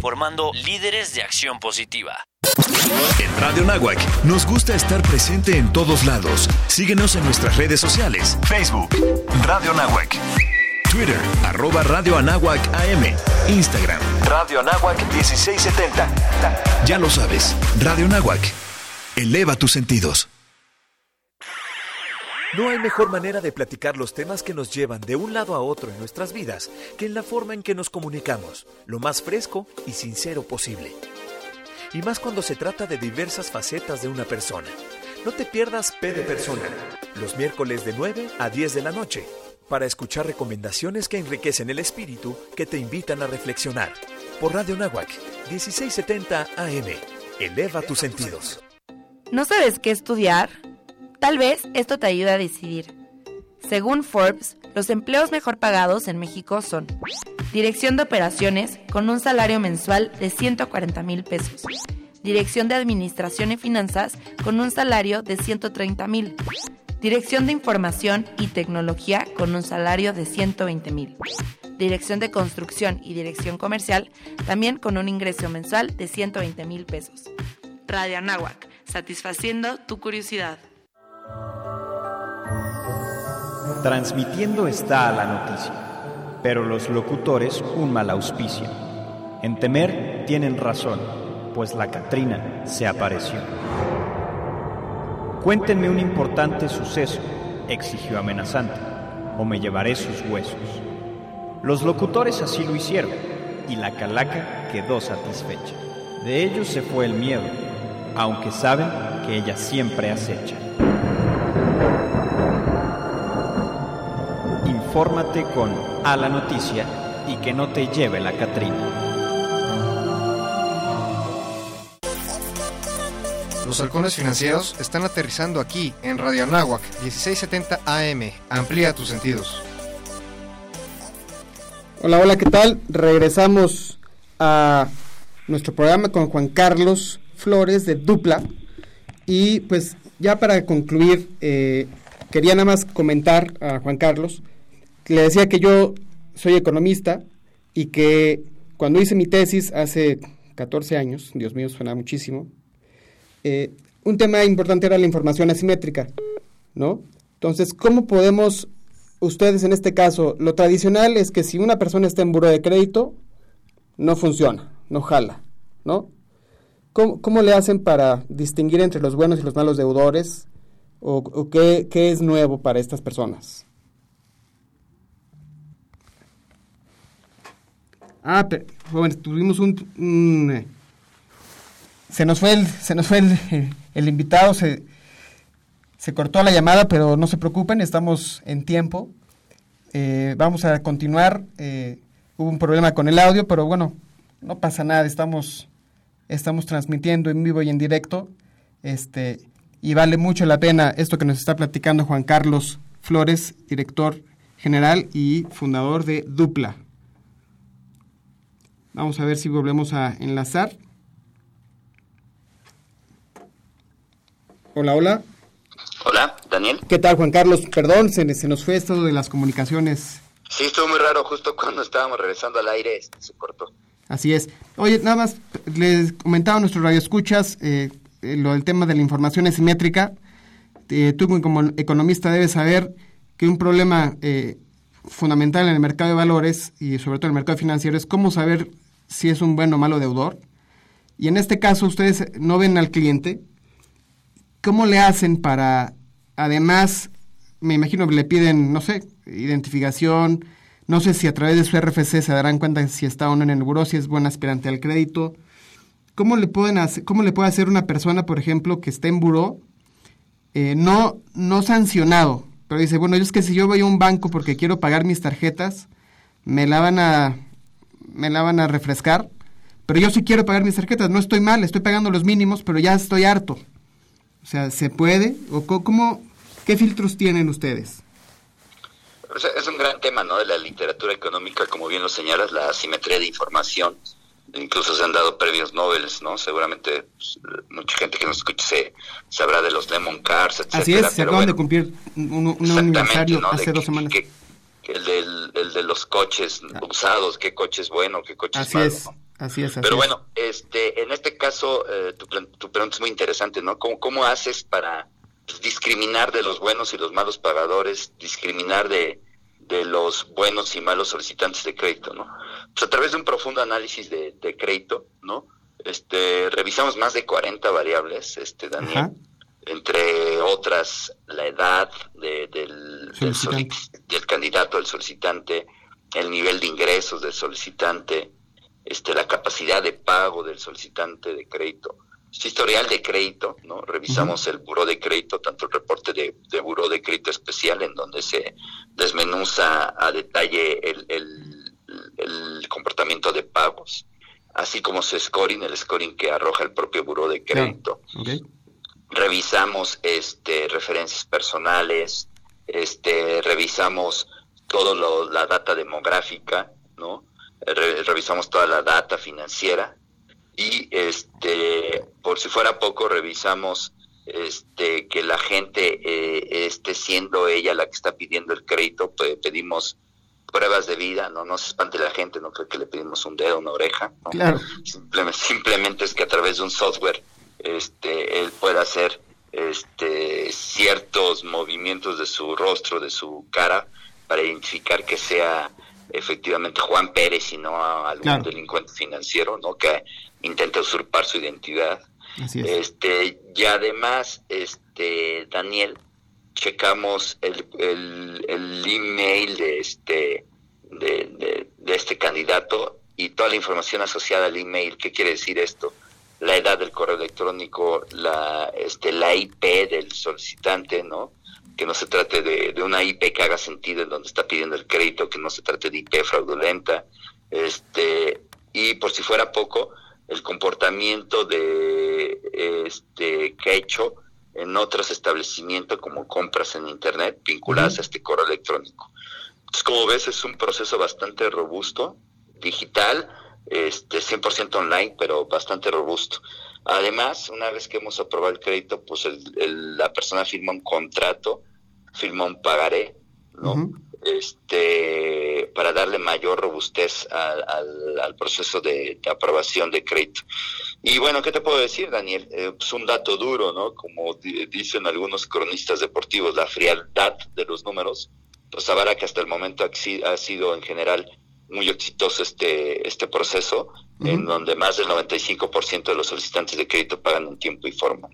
formando líderes de acción positiva. En Radio Nahuac nos gusta estar presente en todos lados. Síguenos en nuestras redes sociales. Facebook, Radio Nahuac. Twitter, arroba Radio Anáhuac AM. Instagram, Radio Anáhuac 1670. Ya lo sabes, Radio Nahuac. Eleva tus sentidos. No hay mejor manera de platicar los temas que nos llevan de un lado a otro en nuestras vidas que en la forma en que nos comunicamos, lo más fresco y sincero posible y más cuando se trata de diversas facetas de una persona. No te pierdas P de Persona, los miércoles de 9 a 10 de la noche, para escuchar recomendaciones que enriquecen el espíritu, que te invitan a reflexionar. Por Radio Nahuac, 1670 AM. Eleva tus sentidos. ¿No sabes qué estudiar? Tal vez esto te ayude a decidir. Según Forbes, los empleos mejor pagados en México son Dirección de Operaciones con un salario mensual de 140 mil pesos. Dirección de Administración y Finanzas con un salario de 130 mil. Dirección de Información y Tecnología con un salario de 120 mil. Dirección de Construcción y Dirección Comercial también con un ingreso mensual de 120 mil pesos. Radio Anáhuac, satisfaciendo tu curiosidad. Transmitiendo está la noticia, pero los locutores un mal auspicio. En temer tienen razón, pues la Catrina se apareció. Cuéntenme un importante suceso, exigió amenazante, o me llevaré sus huesos. Los locutores así lo hicieron y la calaca quedó satisfecha. De ellos se fue el miedo, aunque saben que ella siempre acecha. Infórmate con A la Noticia y que no te lleve la Catrina. Los halcones financieros están aterrizando aquí en Radio Anáhuac 1670 AM. Amplía tus sentidos. Hola, hola, ¿qué tal? Regresamos a nuestro programa con Juan Carlos Flores de Dupla. Y pues ya para concluir, eh, quería nada más comentar a Juan Carlos, le decía que yo soy economista y que cuando hice mi tesis hace 14 años, Dios mío, suena muchísimo, eh, un tema importante era la información asimétrica, ¿no? Entonces, ¿cómo podemos, ustedes en este caso, lo tradicional es que si una persona está en buro de crédito, no funciona, no jala, ¿no? ¿Cómo, le hacen para distinguir entre los buenos y los malos deudores? ¿O, qué, es nuevo para estas personas? Ah, pero, bueno, tuvimos un eh, se nos fue el, se nos fue el, invitado, se, se, cortó la llamada, pero no se preocupen, estamos en tiempo. Eh, vamos a continuar. Eh, hubo un problema con el audio, pero bueno, no pasa nada, estamos, estamos transmitiendo en vivo y en directo. Este, y vale mucho la pena esto que nos está platicando Juan Carlos Flores, director general y fundador de Dupla. Vamos a ver si volvemos a enlazar. Hola, hola. Hola, Daniel. ¿Qué tal, Juan Carlos? Perdón, se, se nos fue esto de las comunicaciones. Sí, estuvo muy raro. Justo cuando estábamos regresando al aire, este, se cortó. Así es. Oye, nada más, les comentaba a nuestros radioescuchas eh, eh, lo del tema de la información asimétrica. Eh, tú como economista debes saber que un problema eh, fundamental en el mercado de valores y sobre todo en el mercado financiero es cómo saber si es un buen o malo deudor. Y en este caso ustedes no ven al cliente, ¿Cómo le hacen para, además, me imagino le piden, no sé, identificación, no sé si a través de su RFC se darán cuenta si está o no en el buró, si es buen aspirante al crédito. ¿Cómo le, pueden hacer, cómo le puede hacer una persona, por ejemplo, que esté en buró, eh, no, no sancionado, pero dice, bueno, yo es que si yo voy a un banco porque quiero pagar mis tarjetas, me la van a, me la van a refrescar, pero yo sí quiero pagar mis tarjetas, no estoy mal, estoy pagando los mínimos, pero ya estoy harto. O sea, ¿se puede? ¿O cómo, qué filtros tienen ustedes? Es un gran tema, ¿no? De la literatura económica, como bien lo señalas, la asimetría de información. Incluso se han dado premios Nobel, ¿no? Seguramente pues, mucha gente que nos escuche se sabrá de los Lemon Cars, etc. Así es, se acaban de cumplir un, aniversario hace dos semanas. El, del, el de los coches usados, qué coche es bueno, qué coche Así es malo. Así es. Pero bueno, este, en este caso, eh, tu, tu, pregunta es muy interesante, ¿no? ¿Cómo, cómo haces para pues, discriminar de los buenos y los malos pagadores, discriminar de, de los buenos y malos solicitantes de crédito, ¿no? Pues a través de un profundo análisis de, crédito, ¿no? Este, revisamos más de 40 variables, este, Daniel, entre otras la edad de, del, del, del candidato, del solicitante, el nivel de ingresos del solicitante, este, la capacidad de pago del solicitante de crédito, su historial de crédito, ¿no? Revisamos el buró de crédito, tanto el reporte de, de buró de crédito especial, en donde se desmenuza a detalle el, el, comportamiento de pagos, así como su scoring, el scoring que arroja el propio buró de crédito. Revisamos este, referencias personales, este, revisamos todo la data demográfica, ¿no? revisamos toda la data financiera y este por si fuera poco revisamos este que la gente eh, esté siendo ella la que está pidiendo el crédito pues pedimos pruebas de vida no no se espante la gente no creo que le pedimos un dedo una oreja simplemente simplemente es que a través de un software este él pueda hacer este ciertos movimientos de su rostro de su cara para identificar que sea efectivamente Juan Pérez y no a algún delincuente financiero, ¿no? Que intenta usurpar su identidad. Este, y además, este, Daniel, checamos el, el, email de este, de, de, este candidato y toda la información asociada al email. ¿Qué quiere decir esto? La edad del correo electrónico, la, este, la IP del solicitante, ¿no? Que no se trate de, de una IP que haga sentido en donde está pidiendo el crédito, que no se trate de IP fraudulenta, este, y por si fuera poco, el comportamiento de este que ha hecho en otros establecimientos como compras en internet vinculadas a este correo electrónico. Entonces, como ves, es un proceso bastante robusto, digital, este 100% online, pero bastante robusto. Además, una vez que hemos aprobado el crédito, pues la persona firma un contrato, firma un pagaré, ¿no? este, para darle mayor robustez al, proceso de, aprobación de crédito. Y bueno, ¿qué te puedo decir, Daniel? es eh, pues un dato duro, ¿no? Como dicen algunos cronistas deportivos, la frialdad de los números, pues sabrá que hasta el momento ha, sido en general muy exitoso este, este proceso, en donde más del 95% de los solicitantes de crédito pagan en tiempo y forma.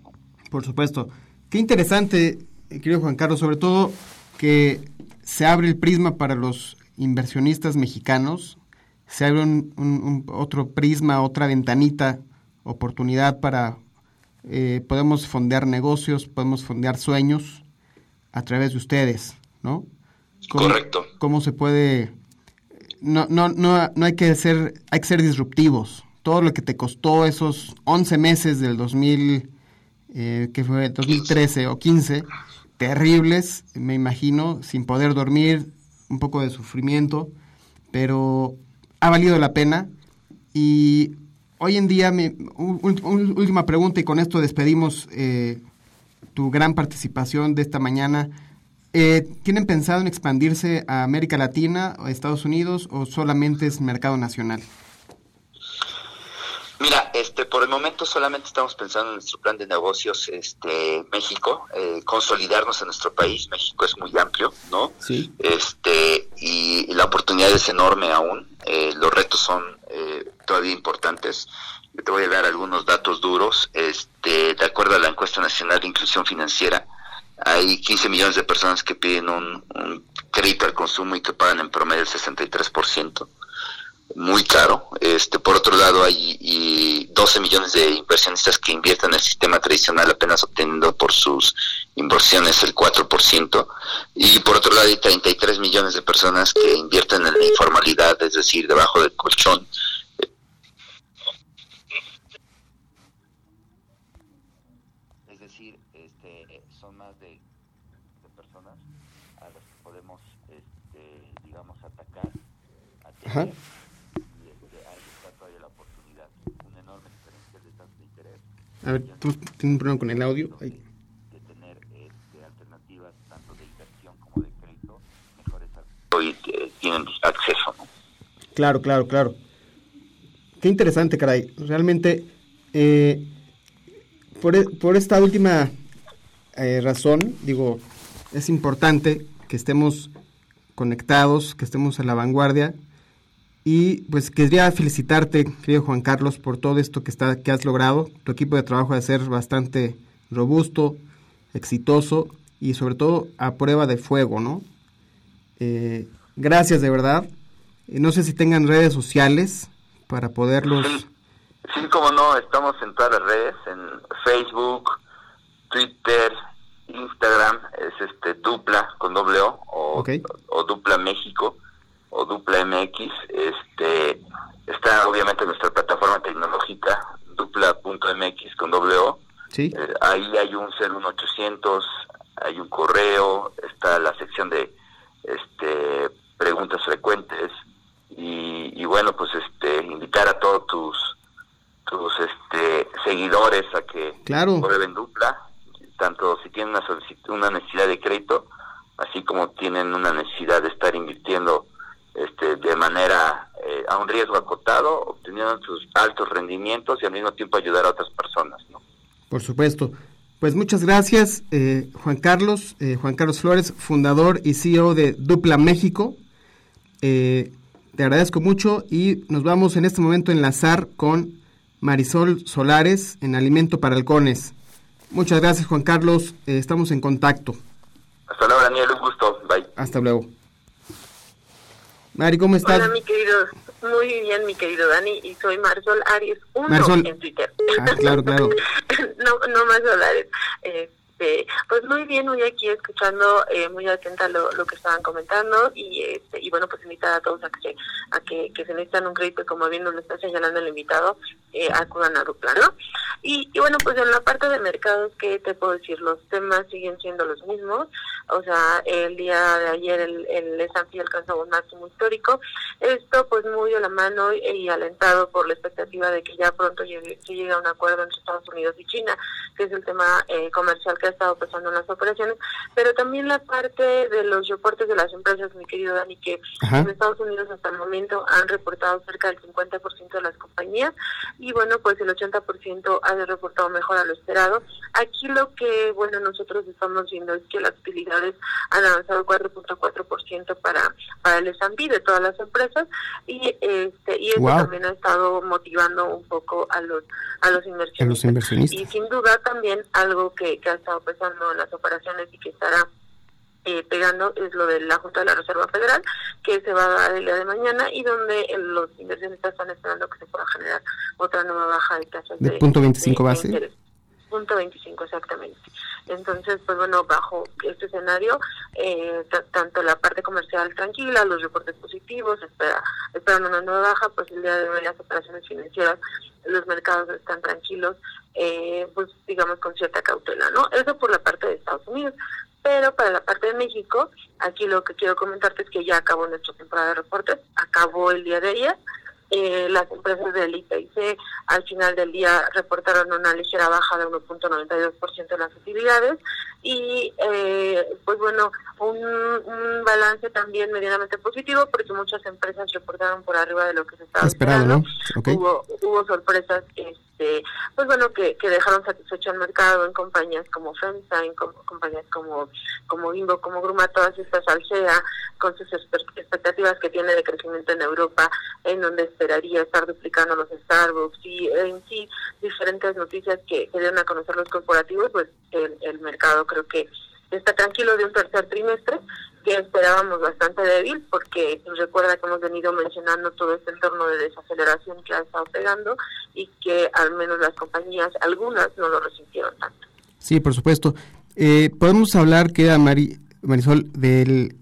Por supuesto. Qué interesante, querido Juan Carlos, sobre todo que se abre el prisma para los inversionistas mexicanos, se abre un, otro prisma, otra ventanita, oportunidad para, eh, podemos fondear negocios, podemos fondear sueños a través de ustedes, ¿no? Correcto. ¿Cómo se puede...? No, no, no, no hay que ser, hay que ser disruptivos. Todo lo que te costó esos 11 meses del 2000, eh, que fue 2013 o 15, terribles, me imagino, sin poder dormir, un poco de sufrimiento, pero ha valido la pena. Y hoy en día, mi, última pregunta y con esto despedimos eh, tu gran participación de esta mañana. Eh, ¿Tienen pensado en expandirse a América Latina o Estados Unidos o solamente es mercado nacional? Mira, este, por el momento solamente estamos pensando en nuestro plan de negocios, este, México, eh, consolidarnos en nuestro país. México es muy amplio, ¿no? Sí. Este, y, la oportunidad es enorme aún. Eh, los retos son eh, todavía importantes. Yo te voy a dar algunos datos duros. Este, de acuerdo a la encuesta nacional de inclusión financiera, hay 15 millones de personas que piden un, crédito al consumo y que pagan en promedio el 63% muy caro. Este, por otro lado, hay y 12 millones de inversionistas que invierten en el sistema tradicional apenas obteniendo por sus inversiones el 4%. Y por otro lado, hay 33 millones de personas que invierten en la informalidad, es decir, debajo del colchón. Es decir, este, son más de, personas a las que podemos, este, digamos, atacar. Ajá. A ver, tú tienes un problema con el audio. Ahí. De tener este, alternativas tanto de inversión como de crédito mejores hoy eh, tienen acceso. ¿no? Claro, claro, claro. Qué interesante, caray. Realmente, eh, por, e, por, esta última eh, razón, digo, es importante que estemos conectados, que estemos a la vanguardia y pues quería felicitarte, querido Juan Carlos, por todo esto que, está, que has logrado. Tu equipo de trabajo ha de ser bastante robusto, exitoso y sobre todo a prueba de fuego, ¿no? Eh, gracias de verdad. no sé si tengan redes sociales para poderlos... Sí, como no, estamos en todas las redes, en Facebook, Twitter, Instagram, es este Dupla con doble O, o, o Dupla México o Dupla MX, este, está obviamente nuestra plataforma tecnológica, dupla.mx con doble O. ¿Sí? Eh, ahí hay un 01800, hay un correo, está la sección de este preguntas frecuentes y, bueno, pues este invitar a todos tus tus este seguidores a que claro. prueben Dupla, tanto si tienen una una necesidad de crédito, así como tienen una necesidad de estar invirtiendo este, de manera eh, a un riesgo acotado, obteniendo sus altos rendimientos y al mismo tiempo ayudar a otras personas. ¿no? Por supuesto. Pues muchas gracias, eh, Juan Carlos, eh, Juan Carlos Flores, fundador y CEO de Dupla México. te agradezco mucho y nos vamos en este momento a enlazar con Marisol Solares en Alimento para Halcones. Muchas gracias, Juan Carlos. estamos en contacto. Hasta luego, Daniel. Un gusto. Bye. Hasta luego. Mari, ¿cómo estás? Hola, mi querido Muy bien, mi querido Dani, y soy Marsol Aries 1 en Twitter. Ah, claro, claro. [laughs] no, no Marsol Aries. Eh, este, pues muy bien, muy aquí escuchando, eh, muy atenta lo, que estaban comentando y este, y bueno, pues invitar a todos a que, a que, que se necesitan un crédito, como bien nos lo está señalando el invitado, eh, acudan a Dupla, ¿no? Y, y bueno, pues en la parte de mercados, ¿qué te puedo decir? Los temas siguen siendo los mismos, o sea, el día de ayer el, el S&P alcanzó un máximo histórico, esto pues muy a la mano y, alentado por la expectativa de que ya pronto llegue, se llegue a un acuerdo entre Estados Unidos y China, que es el tema eh, comercial que ha estado pasando en las operaciones, pero también la parte de los reportes de las empresas, mi querido Dani, que en Estados Unidos hasta el momento han reportado cerca del 50% de las compañías y bueno, pues el 80% ha reportado mejor a lo esperado. Aquí lo que, bueno, nosotros estamos viendo es que las utilidades han avanzado 4.4% para, para el S&P de todas las empresas y este y eso también ha estado motivando un poco a los a los inversionistas. Y sin duda también algo que, que ha estado empezando en las operaciones y que estará eh, pegando es lo de la Junta de la Reserva Federal, que se va a dar el día de mañana y donde los inversionistas están esperando que se pueda generar otra nueva baja de tasas de, punto 25 base. Punto 25 exactamente. Entonces, pues bueno, bajo este escenario, eh, tanto la parte comercial tranquila, los reportes positivos, espera, esperando una nueva baja, pues el día de hoy las operaciones financieras, los mercados están tranquilos, eh, pues digamos con cierta cautela, ¿no? Eso por la parte de Estados Unidos. Pero para la parte de México, aquí lo que quiero comentarte es que ya acabó nuestra temporada de reportes, acabó el día de ayer, eh, las empresas del IPC al final del día reportaron una ligera baja de 1.92% de las utilidades y eh, pues bueno, un, balance también medianamente positivo porque muchas empresas reportaron por arriba de lo que se estaba esperando. Hubo, hubo sorpresas este pues bueno que, que dejaron satisfecho al mercado en compañías como FEMSA, en compañías como como Bimbo, como Gruma, todas estas Alsea con sus expectativas que tiene de crecimiento en Europa, en donde esperaría estar duplicando los Starbucks y en sí diferentes noticias que, que dieron a conocer los corporativos, pues el, el mercado creo que está tranquilo de un tercer trimestre que esperábamos bastante débil porque recuerda que hemos venido mencionando todo este entorno de desaceleración que ha estado pegando y que al menos las compañías, algunas, no lo resintieron tanto. Sí, por supuesto. Eh, podemos hablar, queda Mari, Marisol, del...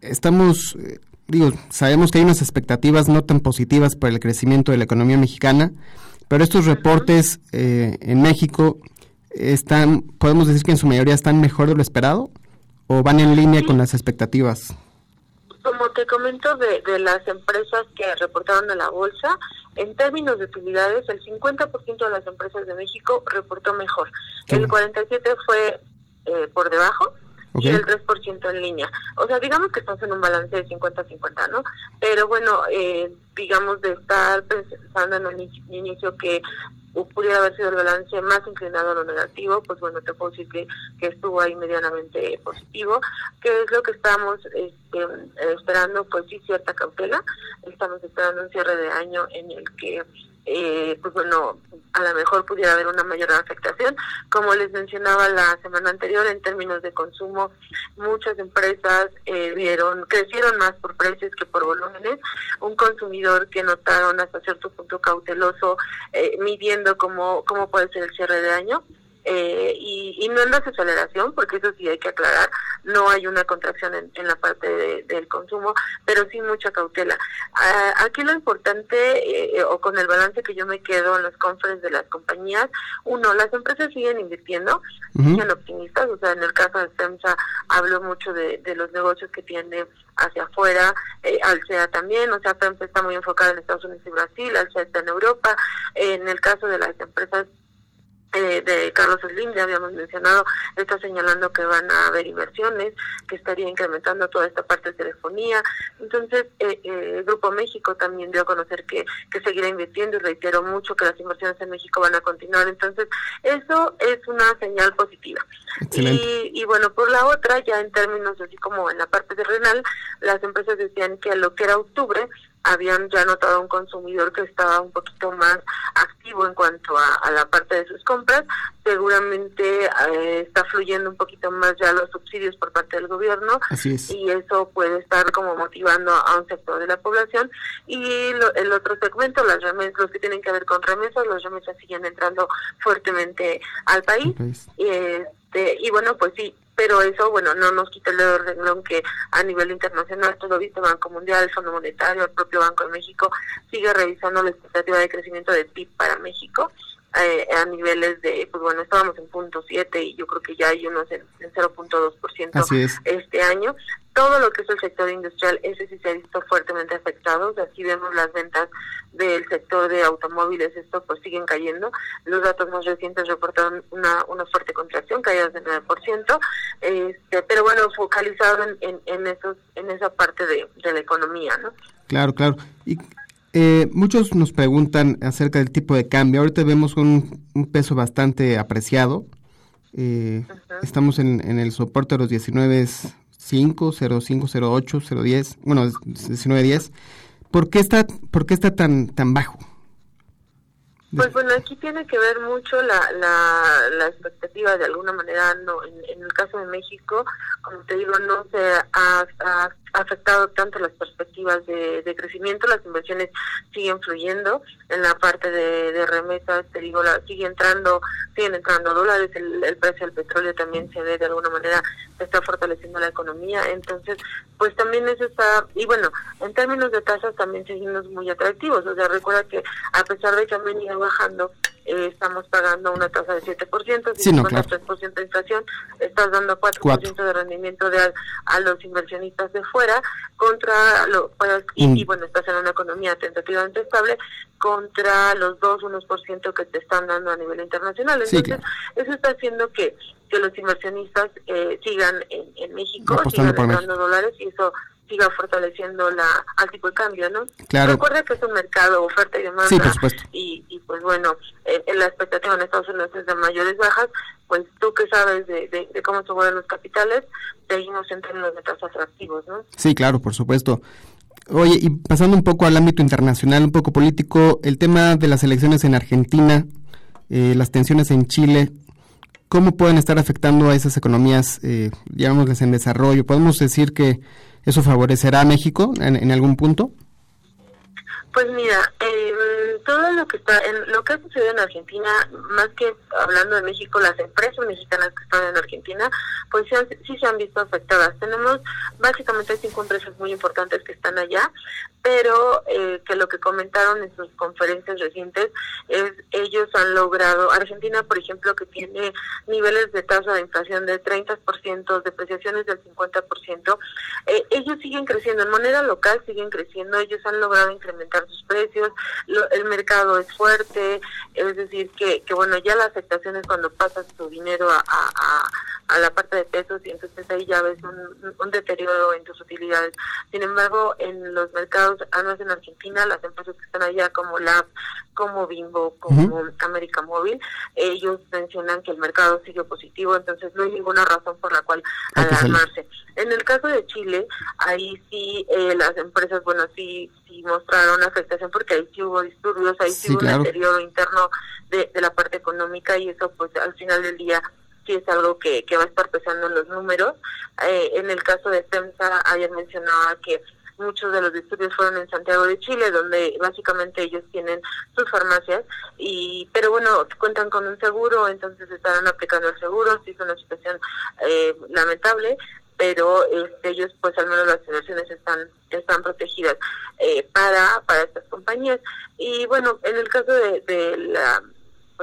Estamos, eh, digo, sabemos que hay unas expectativas no tan positivas para el crecimiento de la economía mexicana, pero estos reportes eh, en México están, podemos decir que en su mayoría están mejor de lo esperado o van en línea con las expectativas. Como te comento de, de las empresas que reportaron en la bolsa, en términos de utilidades, el 50% de las empresas de México reportó mejor. El 47% fue eh, por debajo y el 3% en línea. O sea, digamos que estamos en un balance de 50-50, ¿no? Pero bueno, eh, digamos de estar pensando en un inicio que pudiera haber sido el balance más inclinado a lo negativo, pues bueno, te puedo decir que, que estuvo ahí medianamente positivo. que es lo que estamos este, esperando? Pues sí, cierta cautela. Estamos esperando un cierre de año en el que eh, pues bueno, a lo mejor pudiera haber una mayor afectación. Como les mencionaba la semana anterior, en términos de consumo, muchas empresas eh, vieron, crecieron más por precios que por volúmenes. Un consumidor que notaron hasta cierto punto cauteloso, eh, midiendo cómo, cómo puede ser el cierre de año eh, y, no en desaceleración, porque eso sí hay que aclarar, no hay una contracción en, la parte del consumo, pero sí mucha cautela. Ah, aquí lo importante, eh, o con el balance que yo me quedo en los conferencias de las compañías, uno, las empresas siguen invirtiendo, siguen optimistas, o sea, en el caso de FEMSA hablo mucho de, los negocios que tiene hacia afuera, eh, Alsea también, o sea, FEMSA está muy enfocada en Estados Unidos y Brasil, Alsea está en Europa, en el caso de las empresas eh, de Carlos Slim, ya habíamos mencionado, está señalando que van a haber inversiones, que estaría incrementando toda esta parte de telefonía. Entonces, eh, eh, el Grupo México también dio a conocer que, que seguirá invirtiendo y reitero mucho que las inversiones en México van a continuar. Entonces, eso es una señal positiva. Y, y, bueno, por la otra, ya en términos así como en la parte de renal, las empresas decían que lo que era octubre habían ya notado un consumidor que estaba un poquito más activo en cuanto a, la parte de sus compras. Seguramente eh, está fluyendo un poquito más ya los subsidios por parte del gobierno y eso puede estar como motivando a un sector de la población. Y el otro segmento, las remesas, los que tienen que ver con remesas, las remesas siguen entrando fuertemente al país. Este, y bueno, pues sí, pero eso, bueno, no nos quita el renglón que a nivel internacional, todo visto Banco Mundial, el Fondo Monetario, el propio Banco de México, sigue revisando la expectativa de crecimiento del PIB para México. Eh, a niveles de, pues bueno, estábamos en punto 7 y yo creo que ya hay unos en, en 0.2% este año todo lo que es el sector industrial, ese sí se ha visto fuertemente afectado. Aquí vemos las ventas del sector de automóviles, esto pues siguen cayendo. Los datos más recientes reportaron una, una fuerte contracción, caídas del 9%, este, pero bueno, focalizado en, en, esos, en esa parte de, la economía, ¿no? Claro, claro. Y eh, muchos nos preguntan acerca del tipo de cambio. Ahorita vemos un, un peso bastante apreciado. Eh, estamos en, en el soporte de los 19 05, 05, 08, 010, bueno, 1910. ¿Por qué está, por qué está tan, tan bajo? Pues bueno, aquí tiene que ver mucho la, la, la expectativa de alguna manera, no en, el caso de México, como te digo, no se ha, ha afectado tanto las perspectivas de, crecimiento, las inversiones siguen fluyendo en la parte de, de remesas, te digo, la, sigue entrando, siguen entrando dólares, el, el precio del petróleo también se ve de alguna manera, está fortaleciendo la economía, entonces, pues también eso está, y bueno, en términos de tasas también seguimos muy atractivos, o sea, recuerda que a pesar de que han venido bajando, eh, estamos pagando una tasa de 7%, si no, 3% de inflación, estás dando 4%, de rendimiento de, a, los inversionistas de fuera, contra, lo, pues, y, bueno, estás en una economía tentativamente estable, contra los 2, 1% que te están dando a nivel internacional. Entonces, eso está haciendo que que los inversionistas eh, sigan en, en México, sigan ganando dólares y eso siga fortaleciendo la, al tipo de cambio, ¿no? Claro. Recuerda que es un mercado, oferta y demanda. Sí, por supuesto. Y, y pues bueno, en la expectativa en Estados Unidos es de mayores bajas, pues tú que sabes de, de, cómo se mueven los capitales, seguimos en términos de tasas atractivos, ¿no? Sí, claro, por supuesto. Oye, y pasando un poco al ámbito internacional, un poco político, el tema de las elecciones en Argentina, eh, las tensiones en Chile, ¿cómo pueden estar afectando a esas economías, eh, llamémosles en desarrollo? ¿Podemos decir que ¿Eso favorecerá a México en, en algún punto? Pues mira, eh, todo lo que está, en, lo que ha sucedido en Argentina, más que hablando de México, las empresas mexicanas que están en Argentina, pues sí, sí se han visto afectadas. Tenemos básicamente cinco empresas muy importantes que están allá, pero eh, que lo que comentaron en sus conferencias recientes es ellos han logrado, Argentina por ejemplo que tiene niveles de tasa de inflación de 30%, depreciaciones del 50%, eh, ellos siguen creciendo, en moneda local siguen creciendo, ellos han logrado incrementar sus precios, el mercado es fuerte, es decir que, que bueno, ya la aceptación es cuando pasas tu dinero a, a, a la parte de pesos y entonces ahí ya ves un, un deterioro en tus utilidades. Sin embargo, en los mercados además en Argentina, las empresas que están allá como Lab, como Bimbo, como América Móvil, ellos mencionan que el mercado sigue positivo, entonces no hay ninguna razón por la cual alarmarse. En el caso de Chile, ahí sí eh, las empresas, bueno, sí, sí mostraron afectación porque ahí sí hubo disturbios, ahí sí, hubo un deterioro interno de, de la parte económica y eso pues al final del día sí es algo que, que va a estar pesando en los números. Eh, en el caso de FEMSA, ayer mencionaba que muchos de los disturbios fueron en Santiago de Chile, donde básicamente ellos tienen sus farmacias, y pero bueno, cuentan con un seguro, entonces estarán aplicando el seguro, sí es una situación eh, lamentable, pero este, ellos pues al menos las inversiones están están protegidas eh, para para estas compañías y bueno en el caso de, de la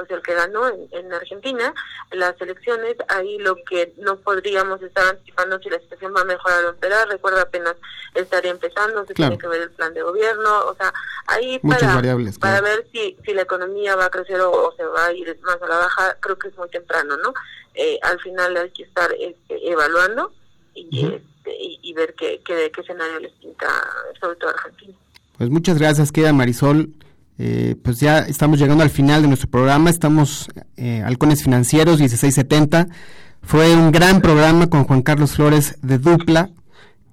el que ganó en, Argentina las elecciones, ahí lo que no podríamos estar anticipando si la situación va a mejorar o empeorar, recuerda apenas estaría empezando, se tiene que ver el plan de gobierno, o sea, ahí para, para ver si, si la economía va a crecer o, se va a ir más a la baja, creo que es muy temprano, ¿no? Eh, al final hay que estar este, evaluando y, este, y, ver qué, qué, qué escenario les pinta, sobre todo Argentina. Pues muchas gracias, queda Marisol. Eh, pues ya estamos llegando al final de nuestro programa, estamos eh, Halcones Financieros 1670. Fue un gran programa con Juan Carlos Flores de Dupla.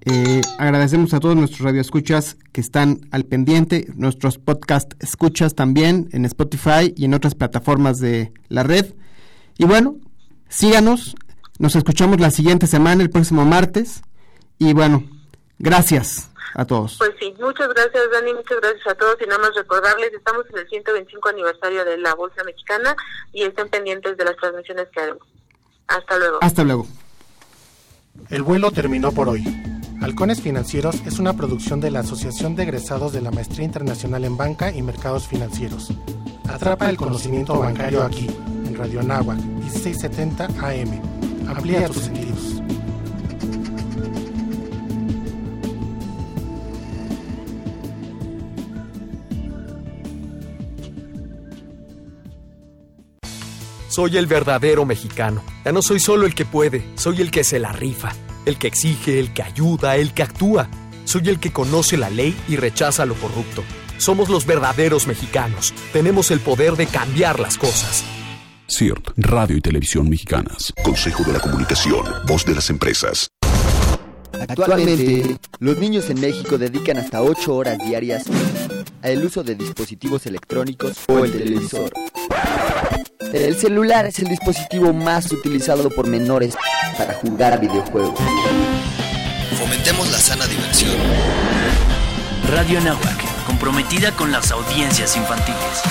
Eh, agradecemos a todos nuestros radioescuchas que están al pendiente, nuestros podcast escuchas también en Spotify y en otras plataformas de la red. Y bueno, síganos, nos escuchamos la siguiente semana, el próximo martes. Y bueno, gracias a todos. Pues sí, muchas gracias Dani, muchas gracias a todos y nada más recordarles, estamos en el 125 aniversario de la Bolsa Mexicana y estén pendientes de las transmisiones que haremos. Hasta luego. Hasta luego. El vuelo terminó por hoy. Halcones Financieros es una producción de la Asociación de Egresados de la Maestría Internacional en Banca y Mercados Financieros. Atrapa el conocimiento bancario aquí, en Radio Anáhuac, 1670 AM. Amplía tus sentidos. Soy el verdadero mexicano. Ya no soy solo el que puede, soy el que se la rifa el que exige, el que ayuda, el que actúa. Soy el que conoce la ley y rechaza lo corrupto. Somos los verdaderos mexicanos. Tenemos el poder de cambiar las cosas. CIRT, Radio y Televisión Mexicanas. Consejo de la Comunicación, voz de las empresas. Actualmente, los niños en México dedican hasta 8 horas diarias al uso de dispositivos electrónicos o el televisor. El celular es el dispositivo más utilizado por menores para jugar videojuegos. Fomentemos la sana diversión. Radio Nahuac, comprometida con las audiencias infantiles.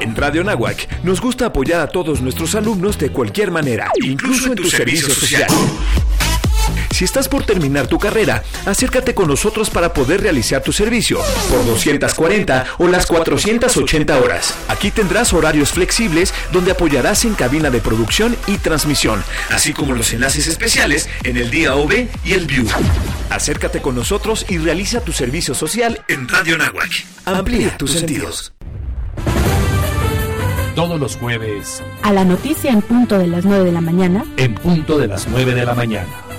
En Radio Nahuac nos gusta apoyar a todos nuestros alumnos de cualquier manera, incluso, en tu, servicio, social. Si estás por terminar tu carrera, acércate con nosotros para poder realizar tu servicio por 240 o las 480 horas. Aquí tendrás horarios flexibles donde apoyarás en cabina de producción y transmisión, así como los enlaces especiales en el día OV y el View. Acércate con nosotros y realiza tu servicio social en Radio Nahuac. Amplía tus sentidos. Todos los jueves. A la noticia en punto de las 9 de la mañana. En punto de las 9 de la mañana